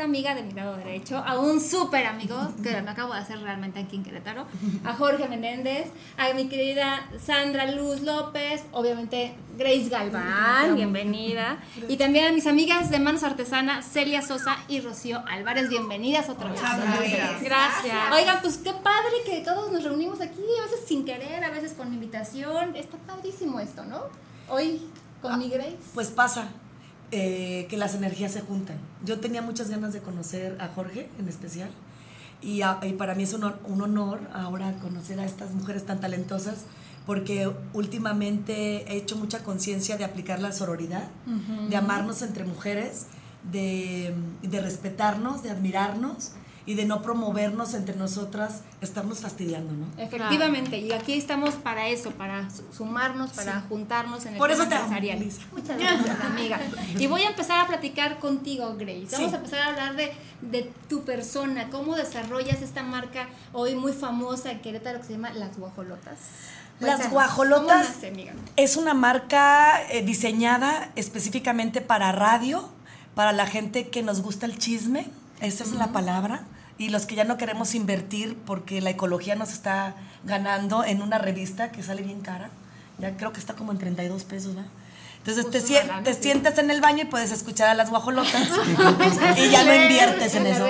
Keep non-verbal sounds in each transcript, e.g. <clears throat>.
Mejor amiga de mi lado derecho, a un súper amigo que me acabo de hacer realmente aquí en Querétaro, a Jorge Menéndez, a mi querida Sandra Luz López, obviamente Grace Galván, bienvenida, y también a mis amigas de Manos Artesana, Celia Sosa y Rocío Álvarez, bienvenidas otra vez. gracias. Gracias. Oigan, pues qué padre que todos nos reunimos aquí, a veces sin querer, a veces con invitación. Está padrísimo esto, ¿no? Hoy con mi Grace. Pues pasa eh, que las energías se juntan. Yo tenía muchas ganas de conocer a Jorge en especial y, a- y para mí es un honor ahora conocer a estas mujeres tan talentosas porque últimamente he hecho mucha conciencia de aplicar la sororidad, de amarnos entre mujeres, de, de respetarnos, de admirarnos y de no promovernos entre nosotras, estarnos fastidiando, ¿no? Efectivamente, y aquí estamos para eso, para su- sumarnos, para juntarnos en el Por eso te amo, empresarial. Lisa. Muchas gracias, amiga. Y voy a empezar a platicar contigo, Grace. Vamos Sí. a empezar a hablar de, de tu persona, cómo desarrollas esta marca hoy muy famosa en Querétaro que se llama Las Guajolotas. Las guajolotas ¿Cómo nace, amiga? es una marca eh, diseñada específicamente para radio, para la gente que nos gusta el chisme, esa es la palabra, y los que ya no queremos invertir porque la ecología nos está ganando en una revista que sale bien cara, ya creo que está como en 32 pesos, ¿verdad? Entonces te, Pues una lana, te sí. sientas en el baño y puedes escuchar a las guajolotas <laughs> y ya no inviertes en eso.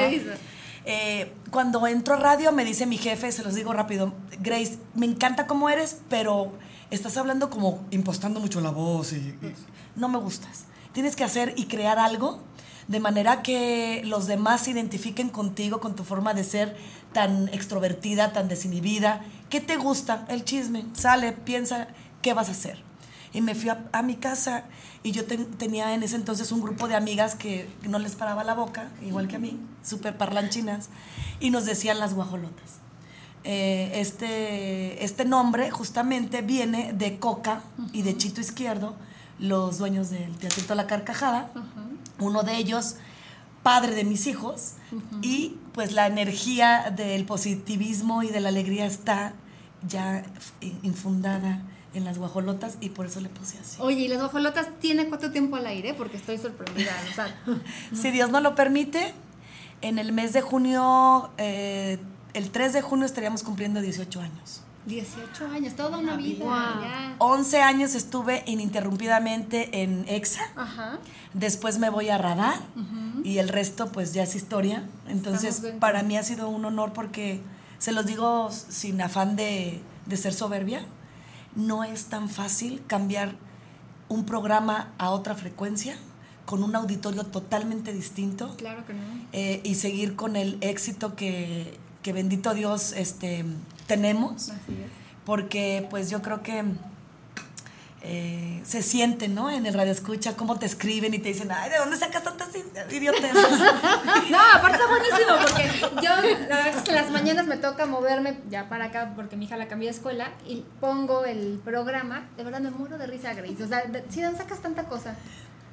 Eh, cuando entro a radio me dice mi jefe, se los digo rápido, Grace, me encanta cómo eres, pero estás hablando como impostando mucho la voz y, y no me gustas. Tienes que hacer y crear algo de manera que los demás se identifiquen contigo, con tu forma de ser tan extrovertida, tan desinhibida. ¿Qué te gusta? El chisme. Sale, piensa, ¿qué vas a hacer? Y me fui a, mi casa y yo ten- tenía en ese entonces un grupo de amigas que no les paraba la boca, igual que a mí, súper parlanchinas, y nos decían las guajolotas. Eh, este, este nombre justamente viene de Coca y de Chito Izquierdo, los dueños del Teatrito La Carcajada, uno de ellos padre de mis hijos, y pues la energía del positivismo y de la alegría está ya infundada en las guajolotas y por eso le puse así. Oye, ¿y las guajolotas tiene cuánto tiempo al aire? Porque estoy sorprendida. O sea, <laughs> Si Dios no lo permite, en el mes de junio, eh, el 3 de junio estaríamos cumpliendo 18 años. 18 años, toda una vida. ya. 11 años estuve ininterrumpidamente en EXA. Ajá. Después me voy a Radar y el resto pues ya es historia. Entonces para mí ha sido un honor porque se los digo sin afán de, de ser soberbia. No es tan fácil cambiar un programa a otra frecuencia con un auditorio totalmente distinto Claro que no. eh, y seguir con el éxito que, que bendito Dios este, tenemos porque pues yo creo que eh, se siente, ¿no? En el radio escucha cómo te escriben y te dicen, ay, ¿de dónde sacas tantas idiotas? <laughs> No, aparte está buenísimo porque yo la verdad es que las mañanas me toca moverme ya para acá porque mi hija la cambié de escuela y pongo el programa, de verdad me muero de risa, Grace. O sea, de- si no sacas tanta cosa,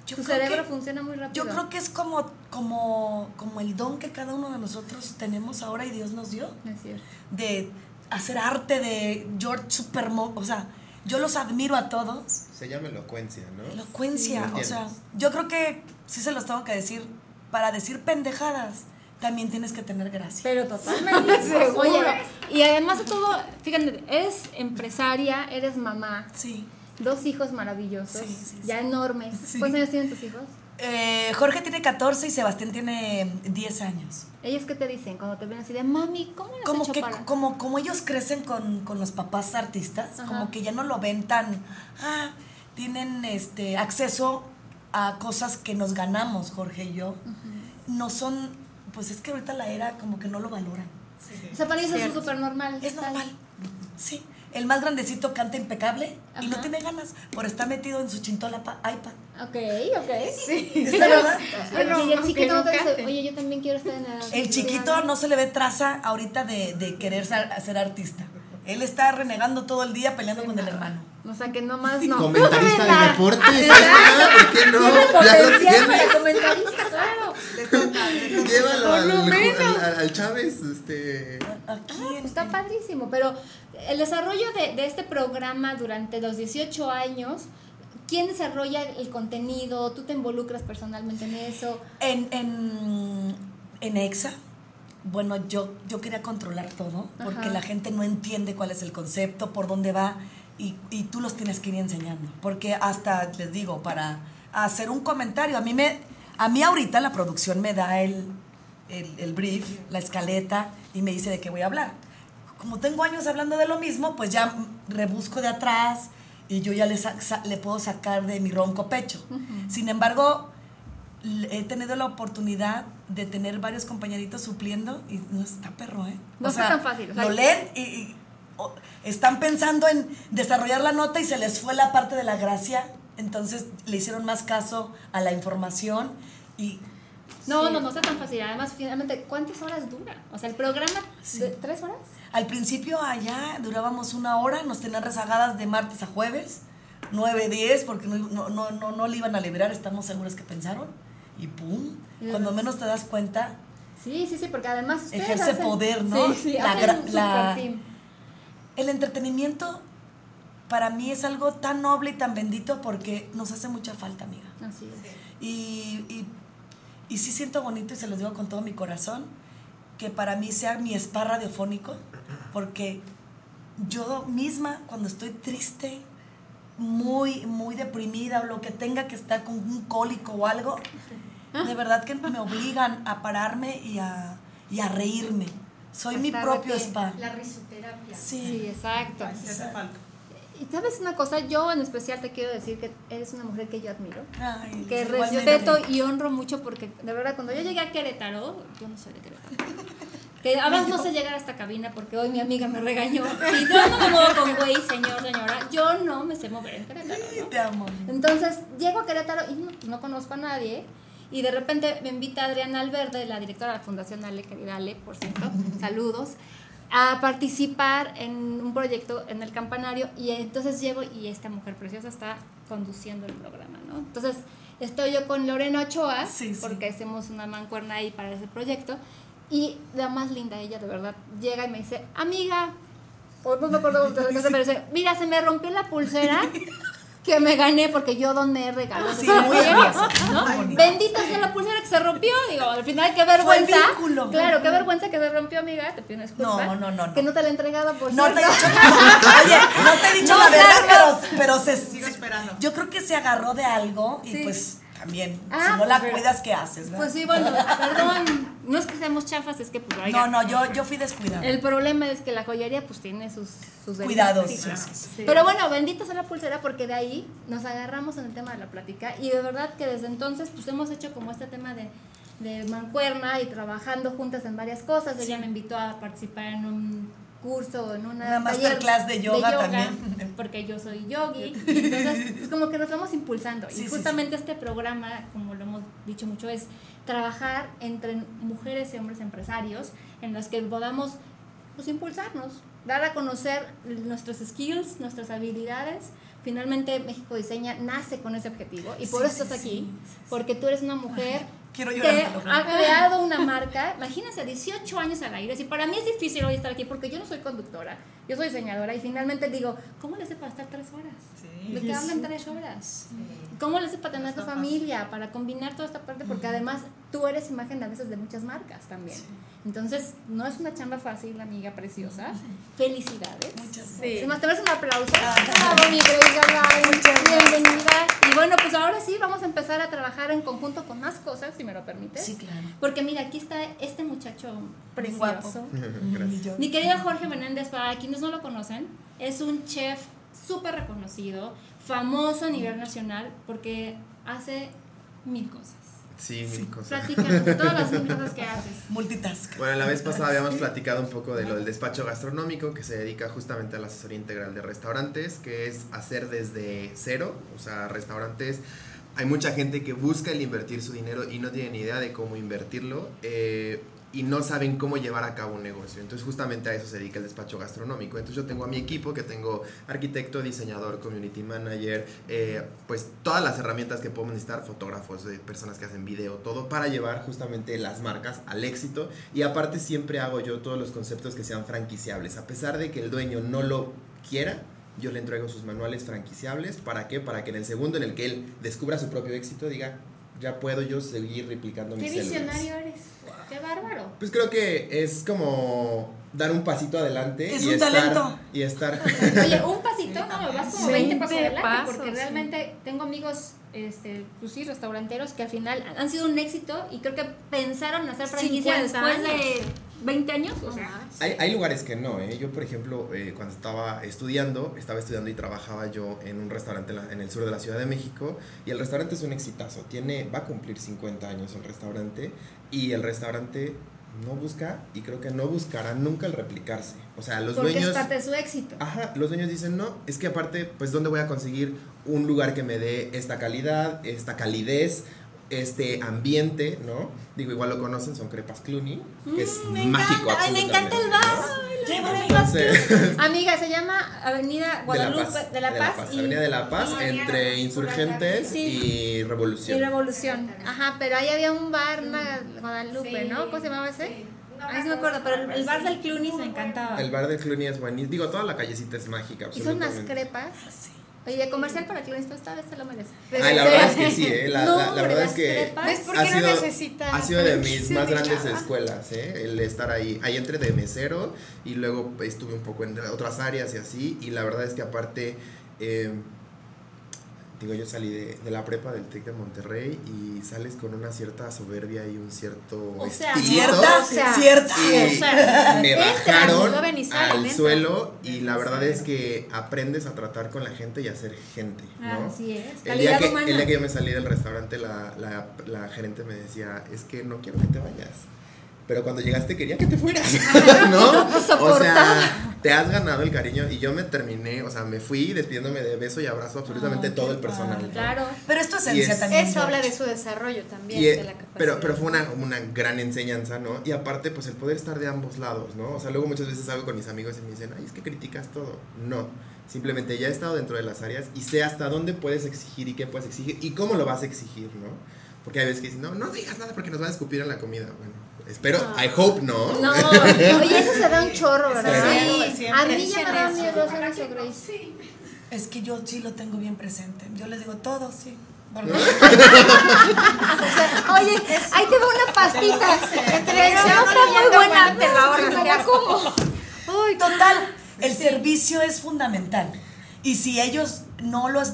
Yo tu cerebro que- funciona muy rápido. Yo creo que es como, como, como el don que cada uno de nosotros tenemos ahora y Dios nos dio. Es cierto. de hacer arte de George Supermo, o sea, yo los admiro a todos. Se llama elocuencia, ¿no? Elocuencia, Sí, o sea, yo creo que sí se los tengo que decir, para decir pendejadas también tienes que tener gracia. Pero totalmente. <laughs> Oye, y además de todo, fíjate, eres empresaria, eres mamá, Sí. dos hijos maravillosos, Sí, sí, sí. ya enormes. Sí. ¿Cuántos años tienen tus hijos? Eh, Jorge tiene 14 y Sebastián tiene 10 años. ¿Ellos qué te dicen cuando te ven así de, mami, ¿cómo le has Como que para...? como, como ellos crecen con, con los papás artistas, Ajá. como que ya no lo ven tan, ah, tienen este acceso a cosas que nos ganamos, Jorge y yo. No son, pues es que ahorita la era como que no lo valoran. O sea, para ellos es súper normal. Es tal. normal. Sí. El más grandecito canta impecable y no tiene ganas por estar metido en su chintola pa- iPad. Ok, ok. Sí. ¿Es <laughs> verdad? Pero, y el chiquito no te oye, yo también quiero estar en la... El chiquito no se le ve traza ahorita de, de querer ser, ser artista. Él está renegando todo el día peleando con el hermano. O sea, que nomás no. Comentarista Venga. de deportes, ¿por qué no? Tiene potencial para comentarista, claro. <laughs> Llévalo al, al- al- al Chávez, este. Aquí Ah, pues está padrísimo, pero el desarrollo de, de este programa durante los 18 años, ¿quién desarrolla el contenido? ¿Tú te involucras personalmente en eso? En, en, en EXA, bueno, yo, yo quería controlar todo, porque Ajá. la gente no entiende cuál es el concepto, por dónde va, y, y tú los tienes que ir enseñando. Porque hasta, les digo, para hacer un comentario, a mí, me, a mí ahorita la producción me da el, el, el brief, la escaleta, y me dice de qué voy a hablar. Como tengo años hablando de lo mismo, pues ya rebusco de atrás y yo ya le, le puedo sacar de mi ronco pecho. Sin embargo, he tenido la oportunidad de tener varios compañeritos supliendo y no está perro, ¿eh? No está tan fácil, o sea, lo leen y, y, o, están pensando en desarrollar la nota y se les fue la parte de la gracia, entonces le hicieron más caso a la información y No, no, no está tan fácil. Además, finalmente, ¿cuántas horas dura? O sea, el programa, Sí. ¿tres horas? al principio allá durábamos una hora, nos tenían rezagadas de martes a jueves, 9, 10, porque no, no, no, no, no le iban a liberar, estamos seguros que pensaron, y pum, cuando menos te das cuenta, Sí, sí, sí, porque además Ejerce hacen- poder, ¿no? Sí, sí, La hacen gra- un la- team. El entretenimiento para mí es algo tan noble y tan bendito porque nos hace mucha falta, amiga. Así es. Y, y, y sí siento bonito y se los digo con todo mi corazón que para mí sea mi spa radiofónico porque yo misma cuando estoy triste, muy, muy deprimida o lo que tenga que estar con un cólico o algo, de verdad que me obligan a pararme y a, y a reírme. Soy mi propio spa. La risoterapia. Sí, Sí. exacto. Sí hace falta. Y sabes una cosa, yo en especial te quiero decir que eres una mujer que yo admiro. Ay, que respeto y honro mucho porque de verdad cuando yo llegué a Querétaro, yo no soy de Querétaro. Que a veces no sé llegar a esta cabina porque hoy mi amiga me regañó. Y yo no me muevo con güey, señor, señora. Yo no me sé mover en Querétaro. ¿no? Te amo. Entonces llego a Querétaro y no, no conozco a nadie. Y de repente me invita Adriana Alverde, la directora de la Fundación Ale, querida Ale, por cierto, saludos, a participar en un proyecto en el campanario. Y entonces llego y esta mujer preciosa está conduciendo el programa, ¿no? Entonces estoy yo con Lorena Ochoa, Sí, sí. porque hacemos una mancuerna ahí para ese proyecto. Y la más linda, ella de verdad, llega y me dice, amiga, o no me acuerdo cómo se <laughs> pero dice, mira, se me rompió la pulsera <laughs> que me gané porque yo doné regalos. Sí, muy Miguel", <laughs> hermoso, ¿no? Bendita sea la pulsera que se rompió. Digo, al final, qué vergüenza. vínculo. Claro, qué vergüenza que se rompió, amiga. Te pido una disculpa. No, no, no, no. Que no te la he entregado por No te he dicho, oye, no te he dicho <laughs> No, la verdad, pero, pero se, Sigo esperando. Yo creo que se agarró de algo y Sí. pues también, Ah, si no pues, la pero- cuidas, ¿qué haces? verdad? Pues sí, bueno, <laughs> perdón. No es que seamos chafas, es que pues oiga, no, no, yo, yo fui descuidada. El problema es que la joyería pues tiene sus, sus. Cuidados, Sí. sí, sí, sí. Pero bueno, bendita sea la pulsera porque de ahí nos agarramos en el tema de la plática y de verdad que desde entonces pues hemos hecho como este tema de, de mancuerna y trabajando juntas en varias cosas. Ella me invitó a participar en un curso, en una, Una masterclass de yoga también. <laughs> porque yo soy yogi. Y <laughs> entonces, pues como que nos vamos impulsando. Sí, y sí, justamente este programa, como lo hemos dicho mucho, es trabajar entre mujeres y hombres empresarios en los que podamos pues, impulsarnos, dar a conocer nuestros skills, nuestras habilidades. Finalmente México Diseña nace con ese objetivo y por Sí, eso estás sí, aquí, sí, porque tú eres una mujer Quiero llorar. que ha creado una marca, imagínense, 18 años al aire. Y para mí es difícil hoy estar aquí porque yo no soy conductora, yo soy diseñadora y finalmente digo, ¿cómo le hace para estar tres horas? ¿De qué hablan tres horas? ¿Cómo le hace para tener tu familia, para combinar toda esta parte? Porque además tú eres imagen a veces de muchas marcas también. Entonces, no es una chamba fácil, amiga preciosa. Felicidades. Muchas Sí. Más te ves un aplauso. Bravo, mi Galván. Bienvenida. Y bueno, pues ahora sí vamos a empezar a trabajar en conjunto con más cosas, si me lo permites. Sí, claro. Porque mira, aquí está este muchacho guapo. precioso. <laughs> Gracias. Yo- Mi querido Jorge Menéndez, para quienes no lo conocen, es un chef súper reconocido, famoso a nivel nacional, porque hace mil cosas. Sí, mil cosas. Platícanos <laughs> de todas las mil cosas que haces. Multitask. Bueno, la vez pasada habíamos platicado un poco de lo del despacho gastronómico que se dedica justamente a la asesoría integral de restaurantes, que es hacer desde cero, o sea, restaurantes. Hay mucha gente que busca el invertir su dinero y no tiene ni idea de cómo invertirlo eh, y no saben cómo llevar a cabo un negocio. Entonces, justamente a eso se dedica el despacho gastronómico. Entonces, yo tengo a mi equipo que tengo arquitecto, diseñador, community manager, eh, pues todas las herramientas que podemos necesitar, fotógrafos, eh, personas que hacen video, todo para llevar justamente las marcas al éxito. Y aparte siempre hago yo todos los conceptos que sean franquiciables. A pesar de que el dueño no lo quiera, yo le entrego sus manuales franquiciables. ¿Para qué? Para que en el segundo en el que él descubra su propio éxito diga, ya puedo yo seguir replicando Qué mis células. visionario eres. Qué bárbaro. Pues creo que es como dar un pasito adelante Es y un estar talento. y estar <laughs> Oye, un pasito, no, me vas como 20 pasos 20 adelante, pasos, porque sí. realmente tengo amigos, este, pues sí, restauranteros que al final han sido un éxito y creo que pensaron hacer franquicia 50 después de 20 años, o sea. Hay, hay lugares que no, ¿eh? Yo, por ejemplo, eh, cuando estaba estudiando, estaba estudiando y trabajaba yo en un restaurante en, la- en el sur de la Ciudad de México y el restaurante es un exitazo. Tiene, va a cumplir 50 años el restaurante y el restaurante no busca y creo que no buscará nunca el replicarse. O sea, los Porque dueños... es parte de su éxito. Ajá, los dueños dicen, no, es que aparte, pues, ¿dónde voy a conseguir un lugar que me dé esta calidad, esta calidez, este ambiente, ¿no? Digo, igual lo conocen, son crepas Cluny, que es Mm, me mágico. encanta, ay, me encanta el. ¿no? Llévame. Entonces, <laughs> Amiga, se llama Avenida Guadalupe de La Paz, y, Avenida de la Paz, y- entre Insurgentes Sí. y Revolución. y Revolución. Ajá, pero ahí había un bar, Guadalupe, ¿no? ¿Cómo se llamaba ese? Ahí sí me acuerdo, pero el, el bar del Clunis me encantaba. El bar de Cluny es buenísimo. Digo, toda la callecita es mágica, Hizo unas absolutamente. crepas. Oye, de comercial para Clunis, pero esta vez se lo merece. Ay, la verdad es que sí, ¿eh? La, No, la- la hombre, verdad es que crepas. ¿Ves por ha qué no sido, necesita ha sido de mis más de grandes chava? escuelas, ¿eh? El estar ahí. Ahí entré de mesero y luego estuve un poco en otras áreas y así. Y la verdad es que aparte, eh, digo, yo salí de, de la prepa del TEC de Monterrey y sales con una cierta soberbia y un cierto O sea. ¿Cierta? O sea, ¿Cierta? Y O sea, me bajaron salen, al entra. suelo y la verdad es que aprendes a tratar con la gente y a ser gente, ¿no? Así es. El día, que, el día que yo me salí del restaurante, la, la, la gerente me decía, es que no quiero que te vayas. Pero cuando llegaste quería que te fueras, <laughs> <laughs> ¿no? o sea, te has ganado el cariño y yo me terminé, o sea, me fui despidiéndome de beso y abrazo absolutamente todo el personal. ¿no? Claro. Pero es tu esencia es- también. Eso habla de su desarrollo también, Y, de la capacidad. pero, pero fue una, una gran enseñanza, ¿no? Y aparte, pues el poder estar de ambos lados, ¿no? O sea, luego muchas veces salgo con mis amigos y me dicen, ay, es que criticas todo. No, simplemente ya he estado dentro de las áreas y sé hasta dónde puedes exigir y qué puedes exigir y cómo lo vas a exigir, ¿no? Porque hay veces que dicen, no, no digas nada porque nos van a escupir en la comida. Bueno, espero, I hope no. No, <laughs> oye, eso se da un chorro, ¿verdad? Pero- Sí. A mí ya me da miedo hacer eso, Grace. Es que yo sí lo tengo bien presente. Yo les digo todo, sí. Bueno, <laughs> Oye, ahí te va una pastita. Entre no está muy buena, te la ahorras. ¿Ya cómo? Total, el servicio es fundamental. Y si ellos no los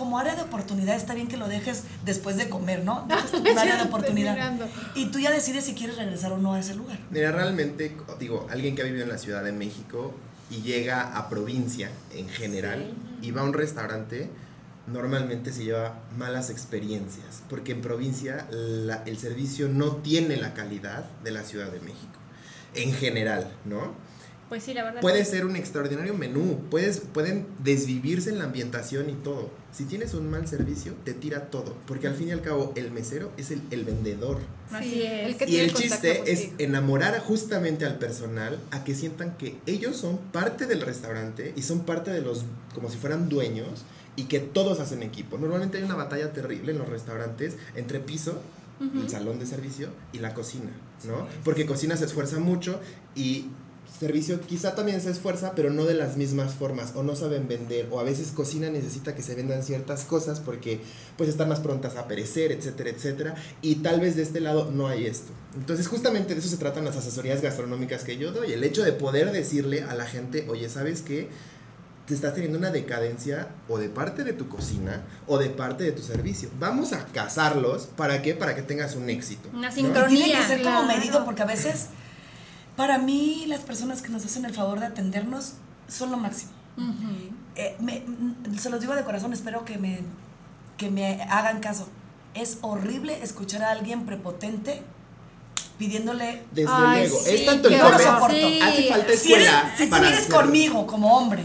como área de oportunidad está bien que lo dejes después de comer, ¿no? <laughs> Dejas tu área de oportunidad. Y tú ya decides si quieres regresar o no a ese lugar. Mira, realmente, digo, alguien que ha vivido en la Ciudad de México y llega a provincia en general y va a un restaurante, normalmente se lleva malas experiencias, porque en provincia la- el servicio no tiene la calidad de la Ciudad de México, en general, ¿no? Pues sí, la verdad. Puede ser un extraordinario menú, puedes, pueden desvivirse en la ambientación y todo. Si tienes un mal servicio, te tira todo, porque al fin y al cabo el mesero es el, el vendedor. Así es. el que Y tiene el chiste es enamorar justamente al personal a que sientan que ellos son parte del restaurante y son parte de los, como si fueran dueños y que todos hacen equipo. Normalmente hay una batalla terrible en los restaurantes entre piso el salón de servicio y la cocina, ¿no? Porque cocina se esfuerza mucho y servicio quizá también se esfuerza, pero no de las mismas formas, o no saben vender, o a veces cocina necesita que se vendan ciertas cosas porque pues están más prontas a perecer, etcétera, etcétera, y tal vez de este lado no hay esto. Entonces justamente de eso se tratan las asesorías gastronómicas que yo doy, el hecho de poder decirle a la gente, oye, ¿sabes qué? Te estás teniendo una decadencia o de parte de tu cocina o de parte de tu servicio. Vamos a casarlos, ¿para qué? Para que tengas un éxito. Una ¿no? sincronía. Tiene que ser como medido porque a veces, para mí, las personas que nos hacen el favor de atendernos son lo máximo. Eh, me- mm, se los digo de corazón, espero que me, que me hagan caso. Es horrible escuchar a alguien prepotente pidiéndole... Desde Ay, luego, sí, es tanto el comer- soporto. Sí. Hace falta Si, eres, escuela si tú para vienes hacerlo. conmigo como hombre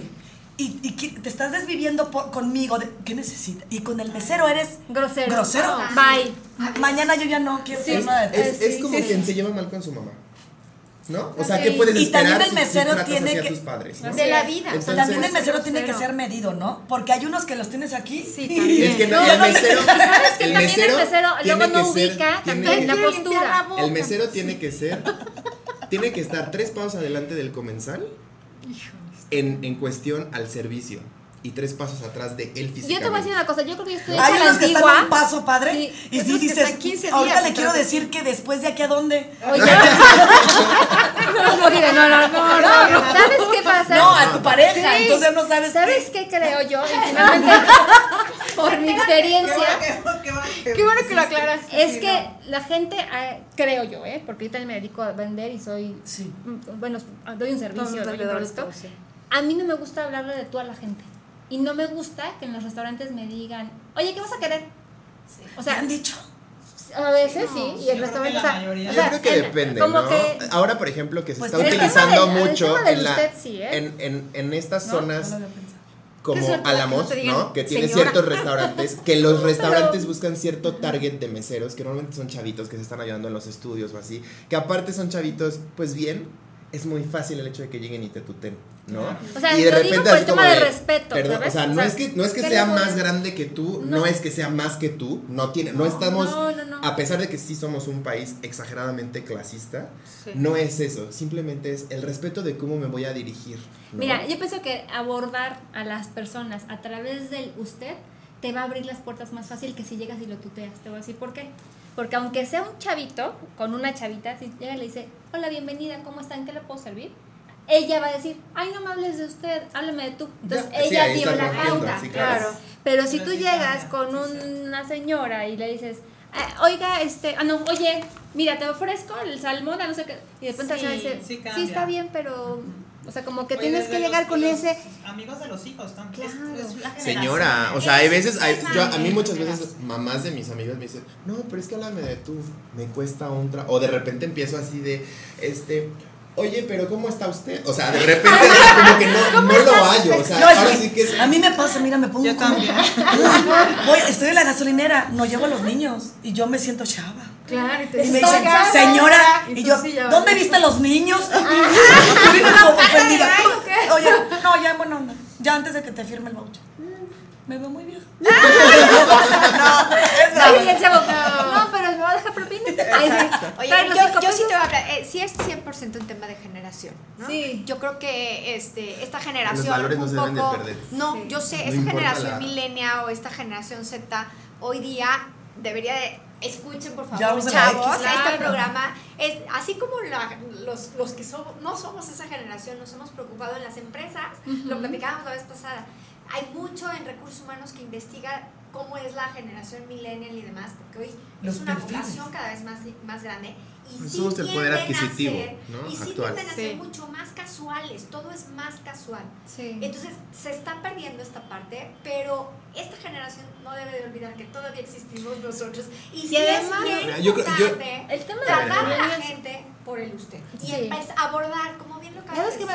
y, y te estás desviviendo por- conmigo, de, ¿qué necesitas? Y con el mesero eres Grosero. grosero. Bye. Ma- Mañana yo ya no quiero Sí. Es, es Sí, como sí, quien sí. se lleva mal con su mamá. ¿No? O sea. ¿qué puedes Y también esperar el si- si mesero tratas tiene que- tus padres? ¿no? De la vida. Entonces- También el mesero tiene que ser medido, ¿no? Porque hay unos que los tienes aquí. Sí, y- <laughs> también. Es que no, No, el mesero, ¿Sabes que el también mesero el mesero tiene luego no que ser- ubica tiene- también la la postura? boca. El mesero tiene que ser, tiene que estar tres pasos adelante del comensal en, en cuestión al servicio y tres pasos atrás de él físicamente. Yo te voy a decir una cosa, yo creo que yo estoy Hay unos que están un paso, padre. Sí. Y que dices, están 15 ahorita le quiero decir que después de aquí a dónde. Oye. <laughs> no, no, no, no, no, no, no. ¿Sabes qué pasa? No, a tu pareja. Sí. Entonces no sabes. ¿Sabes qué creo yo? <laughs> Por mi experiencia, Qué bueno que lo aclaraste. es que la gente, ah, creo yo, ¿eh? porque yo también me dedico a vender y soy, Sí. mm, bueno, doy un servicio, doy un producto. A mí no me gusta hablarle de tú a la gente. Y no me gusta que en los restaurantes me digan, oye, ¿qué vas a querer? O ¿Te sea, han dicho? a veces sí, y el restaurante. o sea, o Yo creo que en- depende, como ¿no? que- Ahora, por ejemplo, que se Pues está utilizando el mucho en, la, usted sí, ¿eh? en, en, en estas ¿No? zonas No como suerte que Álamos, no ¿no? Que tiene "Señora". ciertos restaurantes, que <laughs> los restaurantes buscan cierto target de meseros, que normalmente son chavitos que se están ayudando en los estudios o así, que aparte son chavitos, pues bien, es muy fácil el hecho de que lleguen y te tuten, ¿no? O sea, y de lo digo repente por el tema de respeto, Perdón, ¿sabes? o sea, O no sea, es que, no es que ¿qué sea más grande que tú, no. No. es que sea más que tú, no tiene, no estamos, no, no, no. a pesar de que sí somos un país exageradamente clasista, Sí. no es eso, simplemente es el respeto de cómo me voy a dirigir. ¿no? Mira, yo pienso que abordar a las personas a través del usted te va a abrir las puertas más fácil que si llegas y lo tuteas. Te voy a decir por qué. Porque aunque sea un chavito con una chavita, si llega y le dice, hola, bienvenida, ¿cómo están? ¿Qué le puedo servir? Ella va a decir, ay, no me hables de usted, háblame de tú. Entonces Ya, ella dio la pauta. sí, claro. Claro. Pero si tú llegas con una señora y le dices, "Ah, oiga, este, ah, no, oye, mira, te ofrezco el salmón, a no sé qué, y de repente la Sí, señora dice, sí está bien, pero, o sea, como que Oye, tienes que llegar los- con ese, Amigos de los hijos también. Es- Claro. es. Señora, o sea, hay veces, hay- yo, a mí muchas veces mamás de mis amigos me dicen, no, pero es que háblame de tú, me cuesta un tra O de repente empiezo así de, este, oye, pero ¿cómo está usted? O sea, de repente como que no, no lo hallo, o sea, No, ahora sí que es... A mí me pasa, mira, me pongo. Yo como- también. <laughs> Voy, estoy en la gasolinera, no llevo a los niños y yo me siento chava. Claro, y te Y me dicen, señora, y, tú yo, sí ¿dónde viste a los niños? <laughs> Y <laughs> como ofendida. <laughs> Oye, no, ya, bueno, no, ya antes de que te firme el voucher. Me veo muy vieja. Ay, el chavo, no, pero me va a dejar propina. Oye, los yo, sí te voy a hablar, eh, sí es 100% un tema de generación, ¿no? Sí. Yo creo que este, esta generación valores no un se deben de poco, perder. no, Sí. yo sé, No esta generación la- millennial o esta generación Z hoy día debería de escuchen por favor. Chavos este programa es así como la- los, los que somos no somos esa generación nos hemos preocupado en las empresas lo platicábamos la vez pasada hay mucho en recursos humanos que investiga cómo es la generación millennial y demás porque hoy Los es una perfiles. población cada vez más, más grande y Pues sí somos el poder tienden a adquisitivo, ser- ¿no? y sí Actual. tienden a ser Sí. mucho más casuales todo es más casual Sí. entonces se está perdiendo esta parte, pero esta generación no debe de olvidar que todavía existimos nosotros y, sí además- es bien yo yo- importante El tema de tratar a la millennials- gente por el usted y abordar, como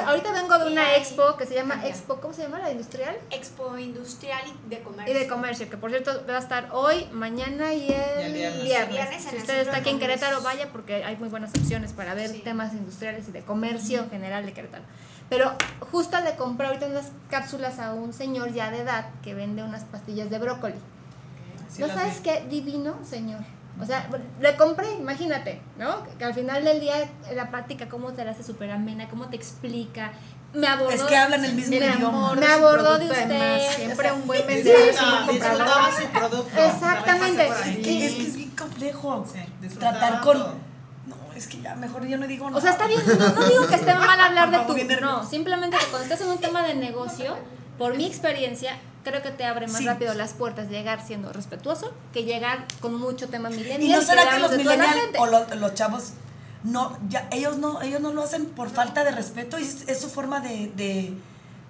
Ahorita vengo de una expo que se llama cambia. Expo, ¿cómo se llama? La industrial. Expo Industrial y de Comercio. Y de comercio, que por cierto va a estar hoy, mañana y el, el viernes. viernes. Viernes en Si usted está aquí en. Querétaro, vaya porque hay muy buenas opciones para ver Sí. temas industriales y de comercio en general de Querétaro. Pero justo le compré ahorita unas cápsulas a un señor ya de edad que vende unas pastillas de brócoli. Sí, ¿No sabes vi. qué divino, señor? O sea, le compré, imagínate, ¿no? Que al final del día la práctica, cómo te la hace súper amena, cómo te explica. Me abordó. Es que hablan el mismo Mi idioma. amor, me abordó de usted. Siempre un buen mensaje, sí, disfrutaba su producto. Exactamente. Es que es bien complejo Sí, tratar con. todo. No, es que ya mejor yo no digo nada. O sea, está bien, no, no digo que esté mal hablar de <laughs> tu. No, simplemente que cuando estás en un tema de negocio, por mi experiencia, creo que te abre más Sí. rápido las puertas llegar siendo respetuoso que llegar con mucho tema millennial. ¿Y no será que los millennials o los, los chavos no, ya ellos no, ellos no lo hacen por falta de respeto y es, es su forma de, de,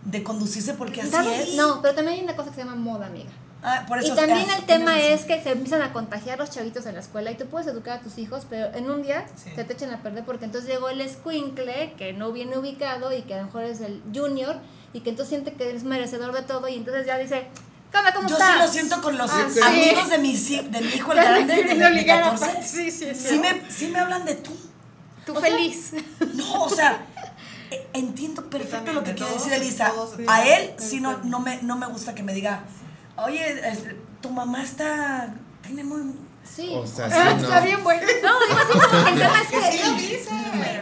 de conducirse porque así ¿Sabes? es. No, pero también hay una cosa que se llama moda, amiga. Ah, por eso Y también ah, el tema es que se empiezan a contagiar los chavitos en la escuela y tú puedes educar a tus hijos, pero en un día Sí. se te echan a perder porque entonces llegó el escuincle que no viene ubicado y que a lo mejor es el junior y que entonces siente que eres merecedor de todo y entonces ya dice, ¿qué onda, cómo Yo estás? sí lo siento con los Ah, sí. amigos de mi, de mi hijo el grande, de, de a 14. Sí, sí, sí. Sí me, sí me hablan de tú. Tú O sea, feliz. No, o sea, e- entiendo perfecto lo que de quiere decir de Elisa. todos, sí. A él sí no, no, me, no me gusta que me diga, oye, este, tu mamá está, tiene muy... Sí. O sea, Ah, Está bien bueno. No, digo así como que el tema es <laughs> que... Sí, lo dice.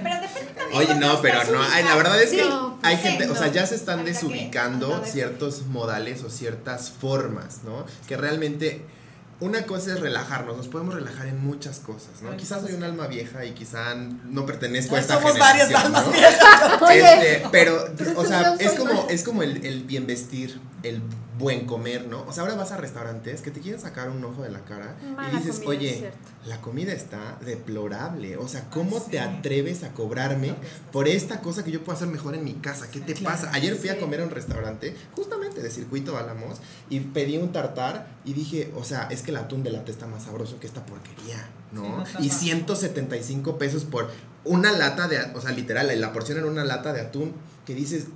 Pero depende también Oye, no, pero no, ay, la verdad es que No, hay sí, gente, o sea, ya se están desubicando ciertos modales o ciertas formas, ¿no? Que realmente una cosa es relajarnos, nos podemos relajar en muchas cosas, ¿no? Quizás soy un alma vieja y quizás no pertenezco a esta Somos varias generación, almas ¿no? viejas. <laughs> Oye. Este, pero, Pero o sea, es como, es como el, el bien vestir, el buen comer, ¿no? O sea, ahora vas a restaurantes que te quieren sacar un ojo de la cara Mala y dices, oye, la comida está deplorable. O sea, ¿cómo te atreves a cobrarme por esta cosa que yo puedo hacer mejor en mi casa? ¿Qué te pasa? Ayer fui a comer a un restaurante, justamente de Circuito Álamos, y pedí un tartar y dije, o sea, es que el atún de lata está más sabroso que esta porquería, Sí, ¿no? no está y mal. 175 pesos por una lata de, o sea, literal, la porción era una lata de atún que dices,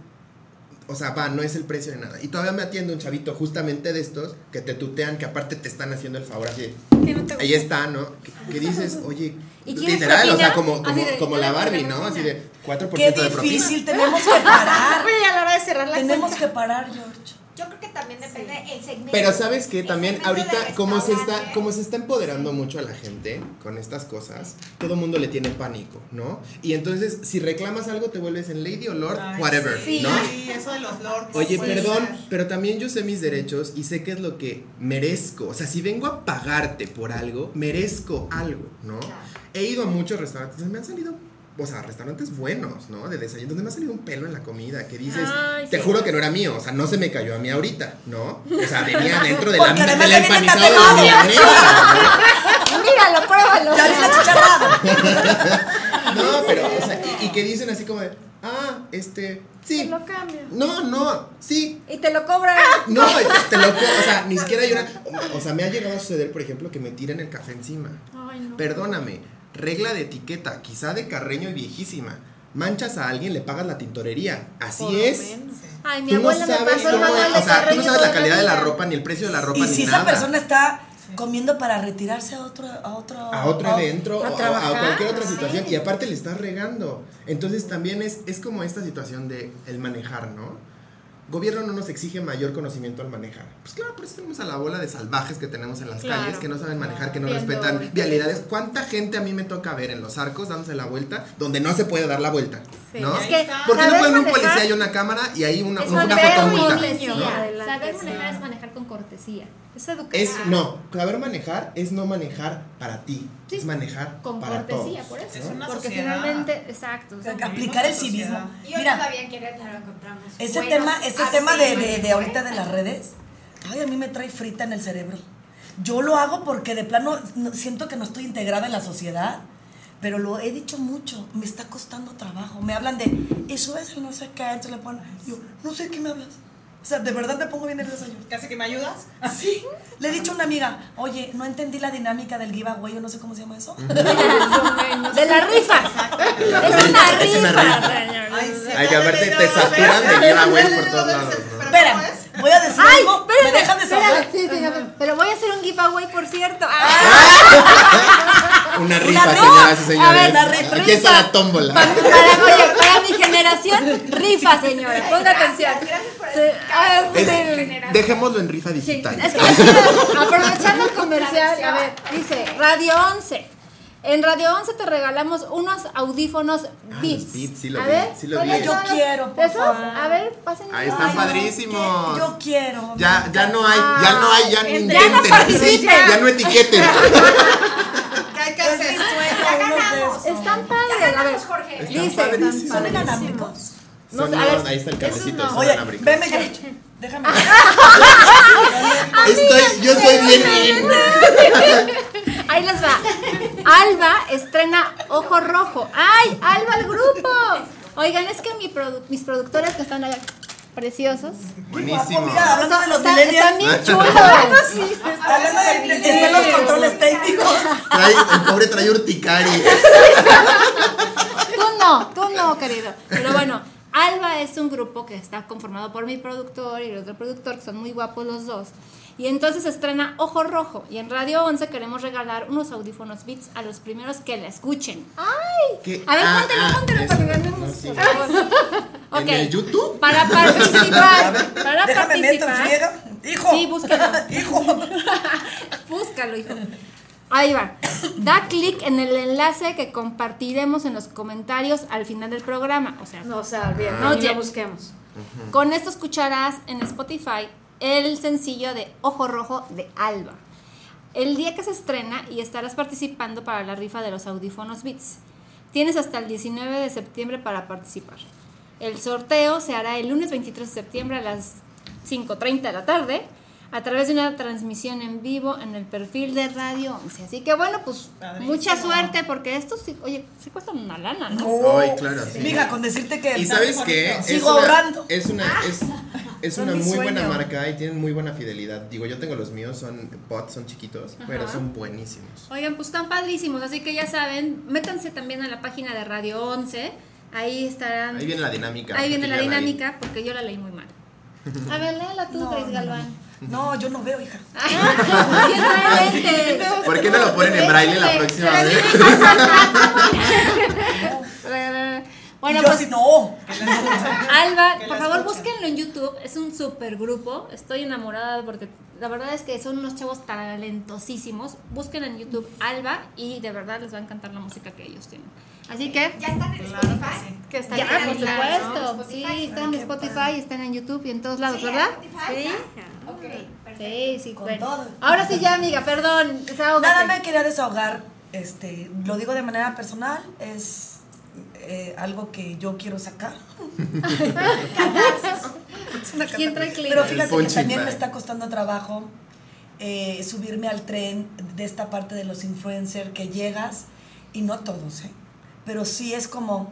o sea, va, no es el precio de nada. Y todavía me atiende un chavito justamente de estos que te tutean, que aparte te están haciendo el favor así. de, ¿Qué no te Ahí está, ¿no? Que, que dices, oye, ¿Y literal, o sea, como, como, de, como la Barbie, ¿no? Así de 4% Qué de propina. difícil, <laughs> tenemos que parar. Oye, a la hora de cerrar la tenemos cuenta. que parar, George. Yo creo que también depende el segmento. Pero sabes que también ahorita como se está como se está empoderando mucho a la gente con estas cosas, todo el mundo le tiene pánico, ¿no? Y entonces si reclamas algo te vuelves en lady o lord, Ay, whatever, sí, ¿no? Sí, eso de los lords. Oye, puede perdón, ser. pero también yo sé mis derechos y sé qué es lo que merezco. O sea, si vengo a pagarte por algo, merezco algo, ¿no? He ido a muchos restaurantes, me han salido, o sea, restaurantes buenos, ¿no? De desayuno, donde me ha salido un pelo en la comida, que dices, Ay, te sí. juro que no era mío, o sea, no se me cayó a mí ahorita, ¿no? O sea, venía <laughs> dentro de la, ya viene empanizado de la Míralo, pruébalo. Ya. <laughs> ¿no? Pero, o sea, y, y que dicen así como de, ah, este, Te sí, lo cambio. no, no, sí, Y te lo cobran. <laughs> No, te lo co- o sea, ni siquiera hay una. O sea, me ha llegado a suceder, por ejemplo, que me tiren el café encima. Ay, no. Perdóname, regla de etiqueta, quizá de Carreño y viejísima. Manchas a alguien, le pagas la tintorería. Así Por es. menos. Ay, mi Tú no me sabes pasó cómo, de o sea, tú no sabes la calidad de la ropa, ni el precio de la ropa, Y ni si nada. esa persona está comiendo para retirarse a otro, a otro, a otro evento o a a, a cualquier otra sí. situación y aparte le estás regando. Entonces también es, es como esta situación de el manejar, ¿no? Gobierno no nos exige mayor conocimiento al manejar. Pues claro, por eso tenemos a la bola de salvajes que tenemos en las Claro. calles, que no saben manejar, que no Viendo respetan vialidades. ¿Cuánta gente a mí me toca ver en los arcos dándose la vuelta donde no se puede dar la vuelta? Sí. ¿no? Es que ¿Por qué no ponen un policía y una cámara y ahí una, una saber foto. ¿no? Adelante, Saber manejar es manejar con cortesía. Es educación. Es no, saber manejar es no manejar para ti, Sí. es manejar Con para cortesía, todos. por eso. Es una Porque sociedad. finalmente, exacto. o sea. Aplicar el civismo. Y Mira, todavía en Querétaro encontramos. Ese buenos tema, ese tema de, de, de manejo, ahorita ¿eh? de las redes, ay, a mí me trae frita en el cerebro. Yo lo hago porque de plano no- siento que no estoy integrada en la sociedad, pero lo he dicho mucho, me está costando trabajo. Me hablan de, eso es el no sé qué, entonces le ponen, yo, no sé de qué me hablas. O sea, de verdad me pongo bien nerviosa yo. Casi que me ayudas. <laughs> Sí, le he dicho a una amiga, oye, no entendí la dinámica del giveaway, o no sé cómo se llama eso. <laughs> de la rifa. Es una Es una rifa, rifa. señor. Ay, sí, Ay, que le te saturan de giveaway por todos dos lados, Espera, voy a decir Ay, algo, ¿me espérate, dejan desahogar? espérate, sí, sí, pero voy a hacer un giveaway, por cierto. <laughs> Ah, Una rifa, rifa. señoras y señores. A ver. Aquí está la tómbola. para, oye, para mi generación, rifa, señora. Ponga atención. gracias por Sí, ah, Es- dejémoslo en rifa Sí, digital. es que aprovechando el comercial, a ver, dice Radio 11. En Radio 11 te regalamos unos audífonos Ah, Beats. los Beats, sí lo a vi, ver, sí lo ¿cuáles vi. son Yo quiero, por ¿Esos? favor. A ver, pásenme. Ahí están Ay, padrísimos. Yo quiero. Ya, ya no hay, ya no hay, ya Ya ni no intenten, participen. sí, ya no etiqueten. <laughs> ¿Qué hay que hacer? <laughs> de esos. Están padres, a ver. Jorge. Dice. ¿Son inalámbricos? No, Son- a ver, ahí está el cablecito, son Oye, veme, George. Déjame. <laughs> Estoy, yo soy bien. <laughs> Ahí les va. Alba estrena Ojo Rojo. ¡Ay, Alba el grupo! Oigan, es que mi produ- mis productores que están allá, preciosos, Buenísimo. Mira, hablando de los millennials. están bien chulos. Hablando de, están los controles técnicos. Trae, el pobre trae urticaria. Tú no, tú no, querido. Pero bueno, Alba es un grupo que está conformado por mi productor y el otro productor, que son muy guapos los dos. Y entonces estrena Ojo Rojo. Y en Radio 11 queremos regalar unos audífonos Beats a los primeros que la escuchen. ¡Ay! ¿Qué? A ver, Ah, póntelo, ah, póntelo para que no, ganemos, favor. ¿En el YouTube? Para <laughs> participar. Para Déjame meto participar. friega. Hijo. Sí, búscalo. <laughs> Hijo. <laughs> Búscalo, hijo. Ahí va. Da clic en el enlace que compartiremos en los comentarios al final del programa. O sea, No, o sea, bien, No, no, ya. busquemos. con esto escucharás en Spotify el sencillo de Ojo Rojo de Alba. El día que se estrena y estarás participando para la rifa de los audífonos Beats. Tienes hasta el 19 de septiembre para participar. El sorteo se hará el lunes 23 de septiembre a las 5.30 de la tarde a través de una transmisión en vivo en el perfil de Radio 11. Así que bueno, pues Padrísimo. mucha suerte porque estos, sí- oye, sí cuestan una lana, ¿no? No. Ay, claro, sí. Mija, con decirte que. ¿Y sabes qué? Es Sigo una- ahorrando. Es una, es, <laughs> es Son una muy buena marca y tienen muy buena fidelidad. Digo, yo tengo los míos, son pots, son chiquitos, pero son buenísimos. Oigan, pues están padrísimos, así que ya saben, métanse también a la página de Radio 11, ahí estarán, Ahí viene la dinámica. ahí viene la dinámica, porque yo la leí muy mal. A ver, léela tú, No, Grace no, Galván. No, yo no veo, hija. <laughs> ¿Quién trae lentes? ¿Por qué no lo ponen en braille la próxima vez? <laughs> Bueno, Bueno, yo pues sí no. Alba, por favor escuchen. búsquenlo en YouTube, es un super grupo, estoy enamorada porque la verdad es que son unos chavos talentosísimos. Busquen en YouTube Alba y de verdad les va a encantar la música que ellos tienen. Así que Ya están en Claro que Spotify. sí. Que está Ya, por claro, supuesto. ¿no? Sí, Spotify. están en Spotify, están en YouTube y en todos lados, Sí, ¿verdad? Spotify, Sí. ya. Ok, perfecto. Sí, sí, Con bueno. todo. Ahora sí ya, amiga, perdón. desahógate. Nada me quería desahogar. Este, lo digo de manera personal, es eh, algo que yo quiero sacar. <laughs> Es una ¿Quién trae catarsis. clima? Pero fíjate que también me está costando trabajo eh, subirme al tren de esta parte de los influencers que llegas, y no todos, ¿eh? Pero sí es como,